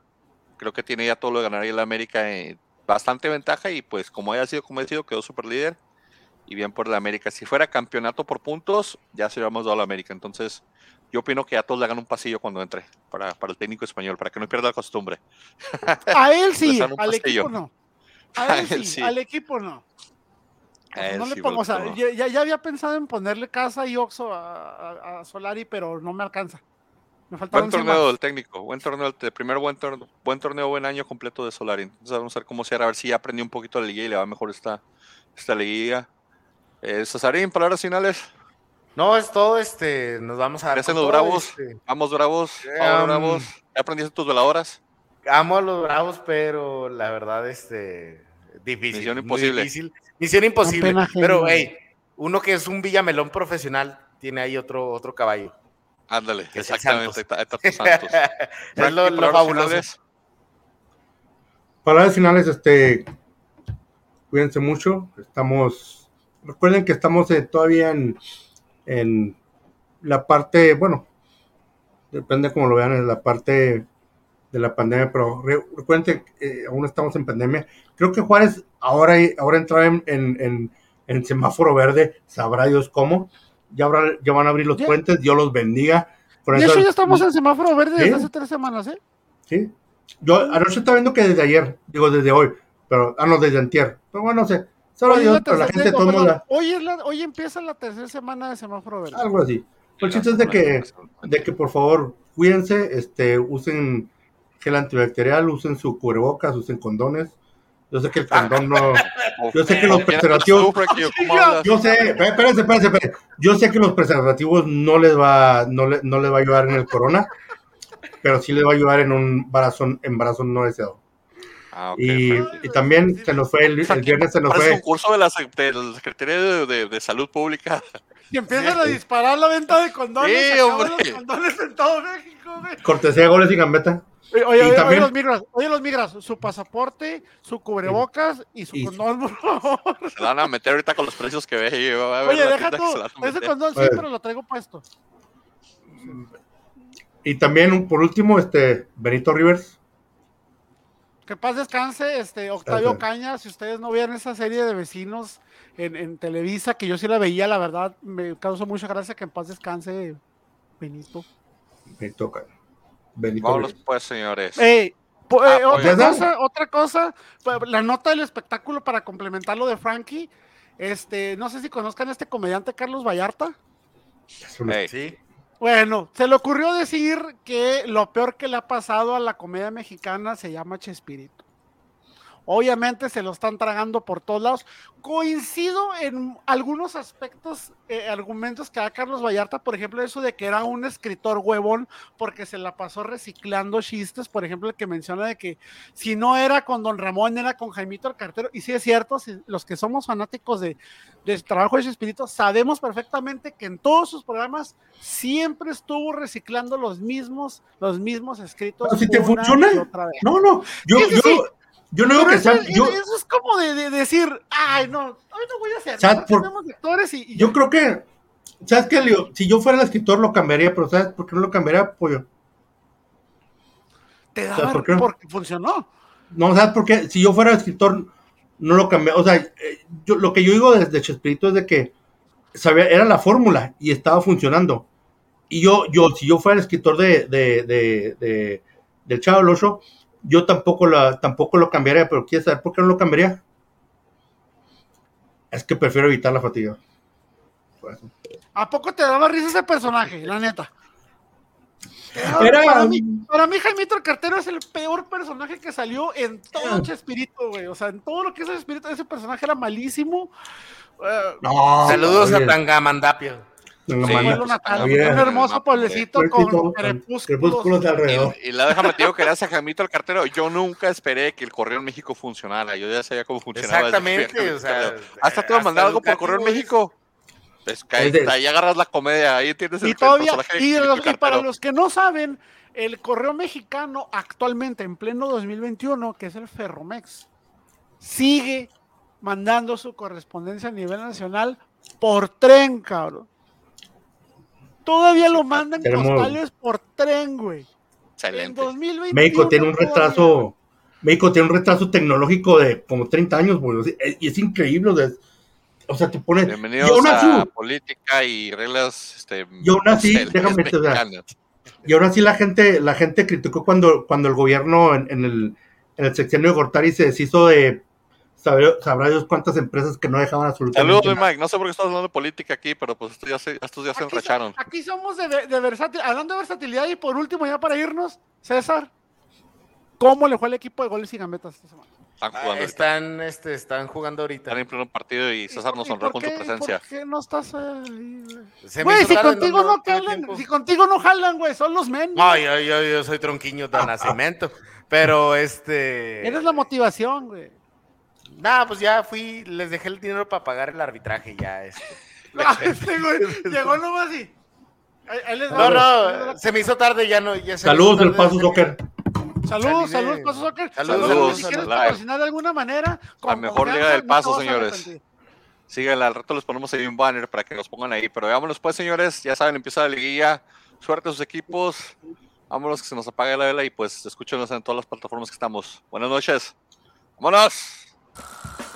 creo que tiene ya todo lo de ganar el América en bastante ventaja y pues como haya sido como ha sido, quedó super líder y bien por el América. Si fuera campeonato por puntos, ya se hubiéramos dado a la América. Entonces, yo opino que a todos le hagan un pasillo cuando entre para, para el técnico español, para que no pierda la costumbre. A él sí, al pasillo. equipo no. A él sí, sí. al equipo no. A él no le sí, pongo, o sea, Volto. ya, ya- ya había pensado en ponerle casa y Oxo a, a- a Solari, pero no me alcanza. Me Buen torneo del técnico, buen torneo, el primer buen torneo, buen torneo, buen año completo de Solari. Entonces vamos a ver cómo será, a ver si ya aprendió un poquito la liga y le va mejor esta, esta liguilla. Eh, Cesarín, palabras finales. No, es todo, este, nos vamos a dar. Con los todo, bravos. este. Vamos, bravos. Vamos, um, bravos. ¿Ya aprendiste tus veladoras? Amo a los bravos, pero la verdad, este, difícil. Misión imposible. difícil. Misión imposible. Pero, hey, uno que es un Villamelón profesional tiene ahí otro, otro caballo. Ándale, exactamente. Está, está Santos. es lo, lo palabras fabuloso. finales. Palabras finales, este, cuídense mucho. Estamos, recuerden que estamos eh, todavía en, en la parte, bueno, depende cómo lo vean, en la parte de la pandemia, pero re- recuerden que eh, aún estamos en pandemia. Creo que Juárez ahora, ahora entra en, en, en- en semáforo verde, sabrá Dios cómo. Ya, habrá- ya van a abrir los Ya. puentes, Dios los bendiga. Con De eso- hecho, ya estamos en semáforo verde desde hace tres semanas, ¿eh? Sí. Yo anoche estaba viendo que desde ayer, digo desde hoy, pero, ah, no, desde antier. Pero bueno, no sé. Hoy, Dios, la pero la gente modos, perdón, hoy, es la- hoy empieza la tercera semana de semáforo verde. algo así. El chiste es de que, de que por favor cuídense, este, usen gel antibacterial, usen su cubrebocas, usen condones. Yo sé que el condón no. Yo sé que los preservativos. Yo sé, espérense, espérense, espérense. Yo sé que los preservativos no les va, no le, no les va a ayudar en el corona, pero sí les va a ayudar en un embarazo, embarazo no deseado. Ah, Y, también se nos fue el, el viernes, se nos fue. concurso de la, de la Secretaría de, de- de Salud Pública. Y empiezan a disparar la venta de condones. Sí, hombre. los condones en todo México, güey. Cortesía de goles y gambeta. Oye, oye, Y oye, también- oye, los migras, oye, los migras, su pasaporte, su cubrebocas y su Y- condón, favor. Se van a meter ahorita con los precios que ve. y va a ver Oye, deja tú, ese condón sí, pero lo traigo puesto. Y también, por último, este Benito Rivers. Que paz descanse, este, Octavio. Caña, si ustedes no vieron esa serie de vecinos en, en Televisa, que yo sí la veía, la verdad, me causó mucha gracia que en paz descanse Benito. Benito, Ca- Benito Vámonos pues, señores. Ah, eh, otra cosa, otra cosa, pa- la nota del espectáculo para complementar lo de Frankie, este, no sé si conozcan a este comediante Carlos Vallarta. Sí. Bueno, se le ocurrió decir que lo peor que le ha pasado a la comedia mexicana se llama Chespirito. Obviamente se lo están tragando por todos lados. Coincido en algunos aspectos, eh, argumentos que da Carlos Vallarta, por ejemplo, eso de que era un escritor huevón porque se la pasó reciclando chistes, por ejemplo, el que menciona de que si no era con Don Ramón, era con Jaimito el Cartero. Y sí es cierto, si- los que somos fanáticos de, del trabajo de Chespirito, sabemos perfectamente que en todos sus programas siempre estuvo reciclando los mismos, los mismos escritos. Pero si te funciona. No, no. Yo, Sí, sí, yo, sí. Yo no digo que sea. Yo, eso es como de, de decir, ay, no, hoy no voy a hacer. ¿Sabes mejor por- tenemos lectores y, y yo creo que. ¿Sabes qué, Leo? Si yo fuera el escritor, lo cambiaría, pero ¿sabes por qué no lo cambiaría? Pollo. te ¿sabes daba por qué? porque funcionó. No, ¿sabes por qué? Si yo fuera escritor, no lo cambié. O sea, eh, yo, lo que yo digo desde Chespirito es de que sabía, era la fórmula y estaba funcionando. Y yo, yo, si yo fuera el escritor de, de, de, de- del Chavo del Ocho, yo tampoco, la, tampoco lo cambiaría, pero ¿quieres saber por qué no lo cambiaría? Es que prefiero evitar la fatiga. ¿A poco te daba risa ese personaje, la neta? Era- para, mí, para mí, Jaimito el Cartero es el peor personaje que salió en todo. Chespirito, güey. O sea, en todo lo que es Chespirito, ese personaje era malísimo. Eh, No, Saludos oye, a Tangamandapio. Sí, manda. un hermoso pueblecito con crepúsculos de alrededor. Y, y la déjame te digo que gracias a Jaimito el cartero, yo nunca esperé que el correo en México funcionara. Yo ya sabía cómo funcionaba. que a Exactamente, o sea, hasta a hasta mandar algo por correo en México. Pues que ahí, Es de- ahí agarras la comedia, ahí tienes el, Y el todavía, y, los- y para los que no saben, el correo mexicano actualmente, en pleno 2021, que es el Ferromex, sigue mandando su correspondencia a nivel nacional por tren, cabrón. Todavía lo mandan postales por tren, güey. En Excelente. 2021 México tiene un todavía. retraso, México tiene un retraso tecnológico de como 30 años, güey. Es- Y es increíble, o sea, o sea, te pone. Bienvenidos y aún a así, política y reglas. Este, Y aún así, sociales déjame te- o sea, y ahora sí la gente, la gente criticó cuando, cuando el gobierno en, en el, en el sexenio de Gortari se deshizo de saber- sabrá Dios cuántas empresas que no dejaban absolutamente Saludos, mi nada. Mike. No sé por qué estás hablando de política aquí, pero pues estos ya se, estos ya se Aquí, enracharon. so- aquí somos de, de. Hablando de versatilidad, y por último, ya para irnos, César, ¿cómo le fue al equipo de goles y gambetas esta semana? Están Ah, jugando ahorita. están, este, están jugando ahorita. Están en pleno partido y César nos ¿Y honró con su presencia. ¿Por qué no estás ahí, güey? Si contigo no, tuve jalan, si contigo no jalan, güey, son los men. No, yo, yo, yo soy tronquiño de nacimiento. Pero este. Eres la motivación, güey. Nah, pues ya fui, les dejé el dinero para pagar el arbitraje ya. Este. Ah, este güey llegó nomás y. Ahí, ahí les va, No, no, se me hizo tarde, ya no. Ya Saludos del Paso Soccer. Saludos, saludos, Paso Soccer. Saludos, si quieres patrocinar de alguna manera. con mejor liga del Paso, no señores. Síganla, al rato les ponemos ahí un banner para que nos pongan ahí. Pero vámonos pues, señores. Ya saben, empieza la liguilla. Suerte a sus equipos. Vámonos que se nos apague la vela y pues escúchenos en todas las plataformas que estamos. Buenas noches. ¡Vámonos! you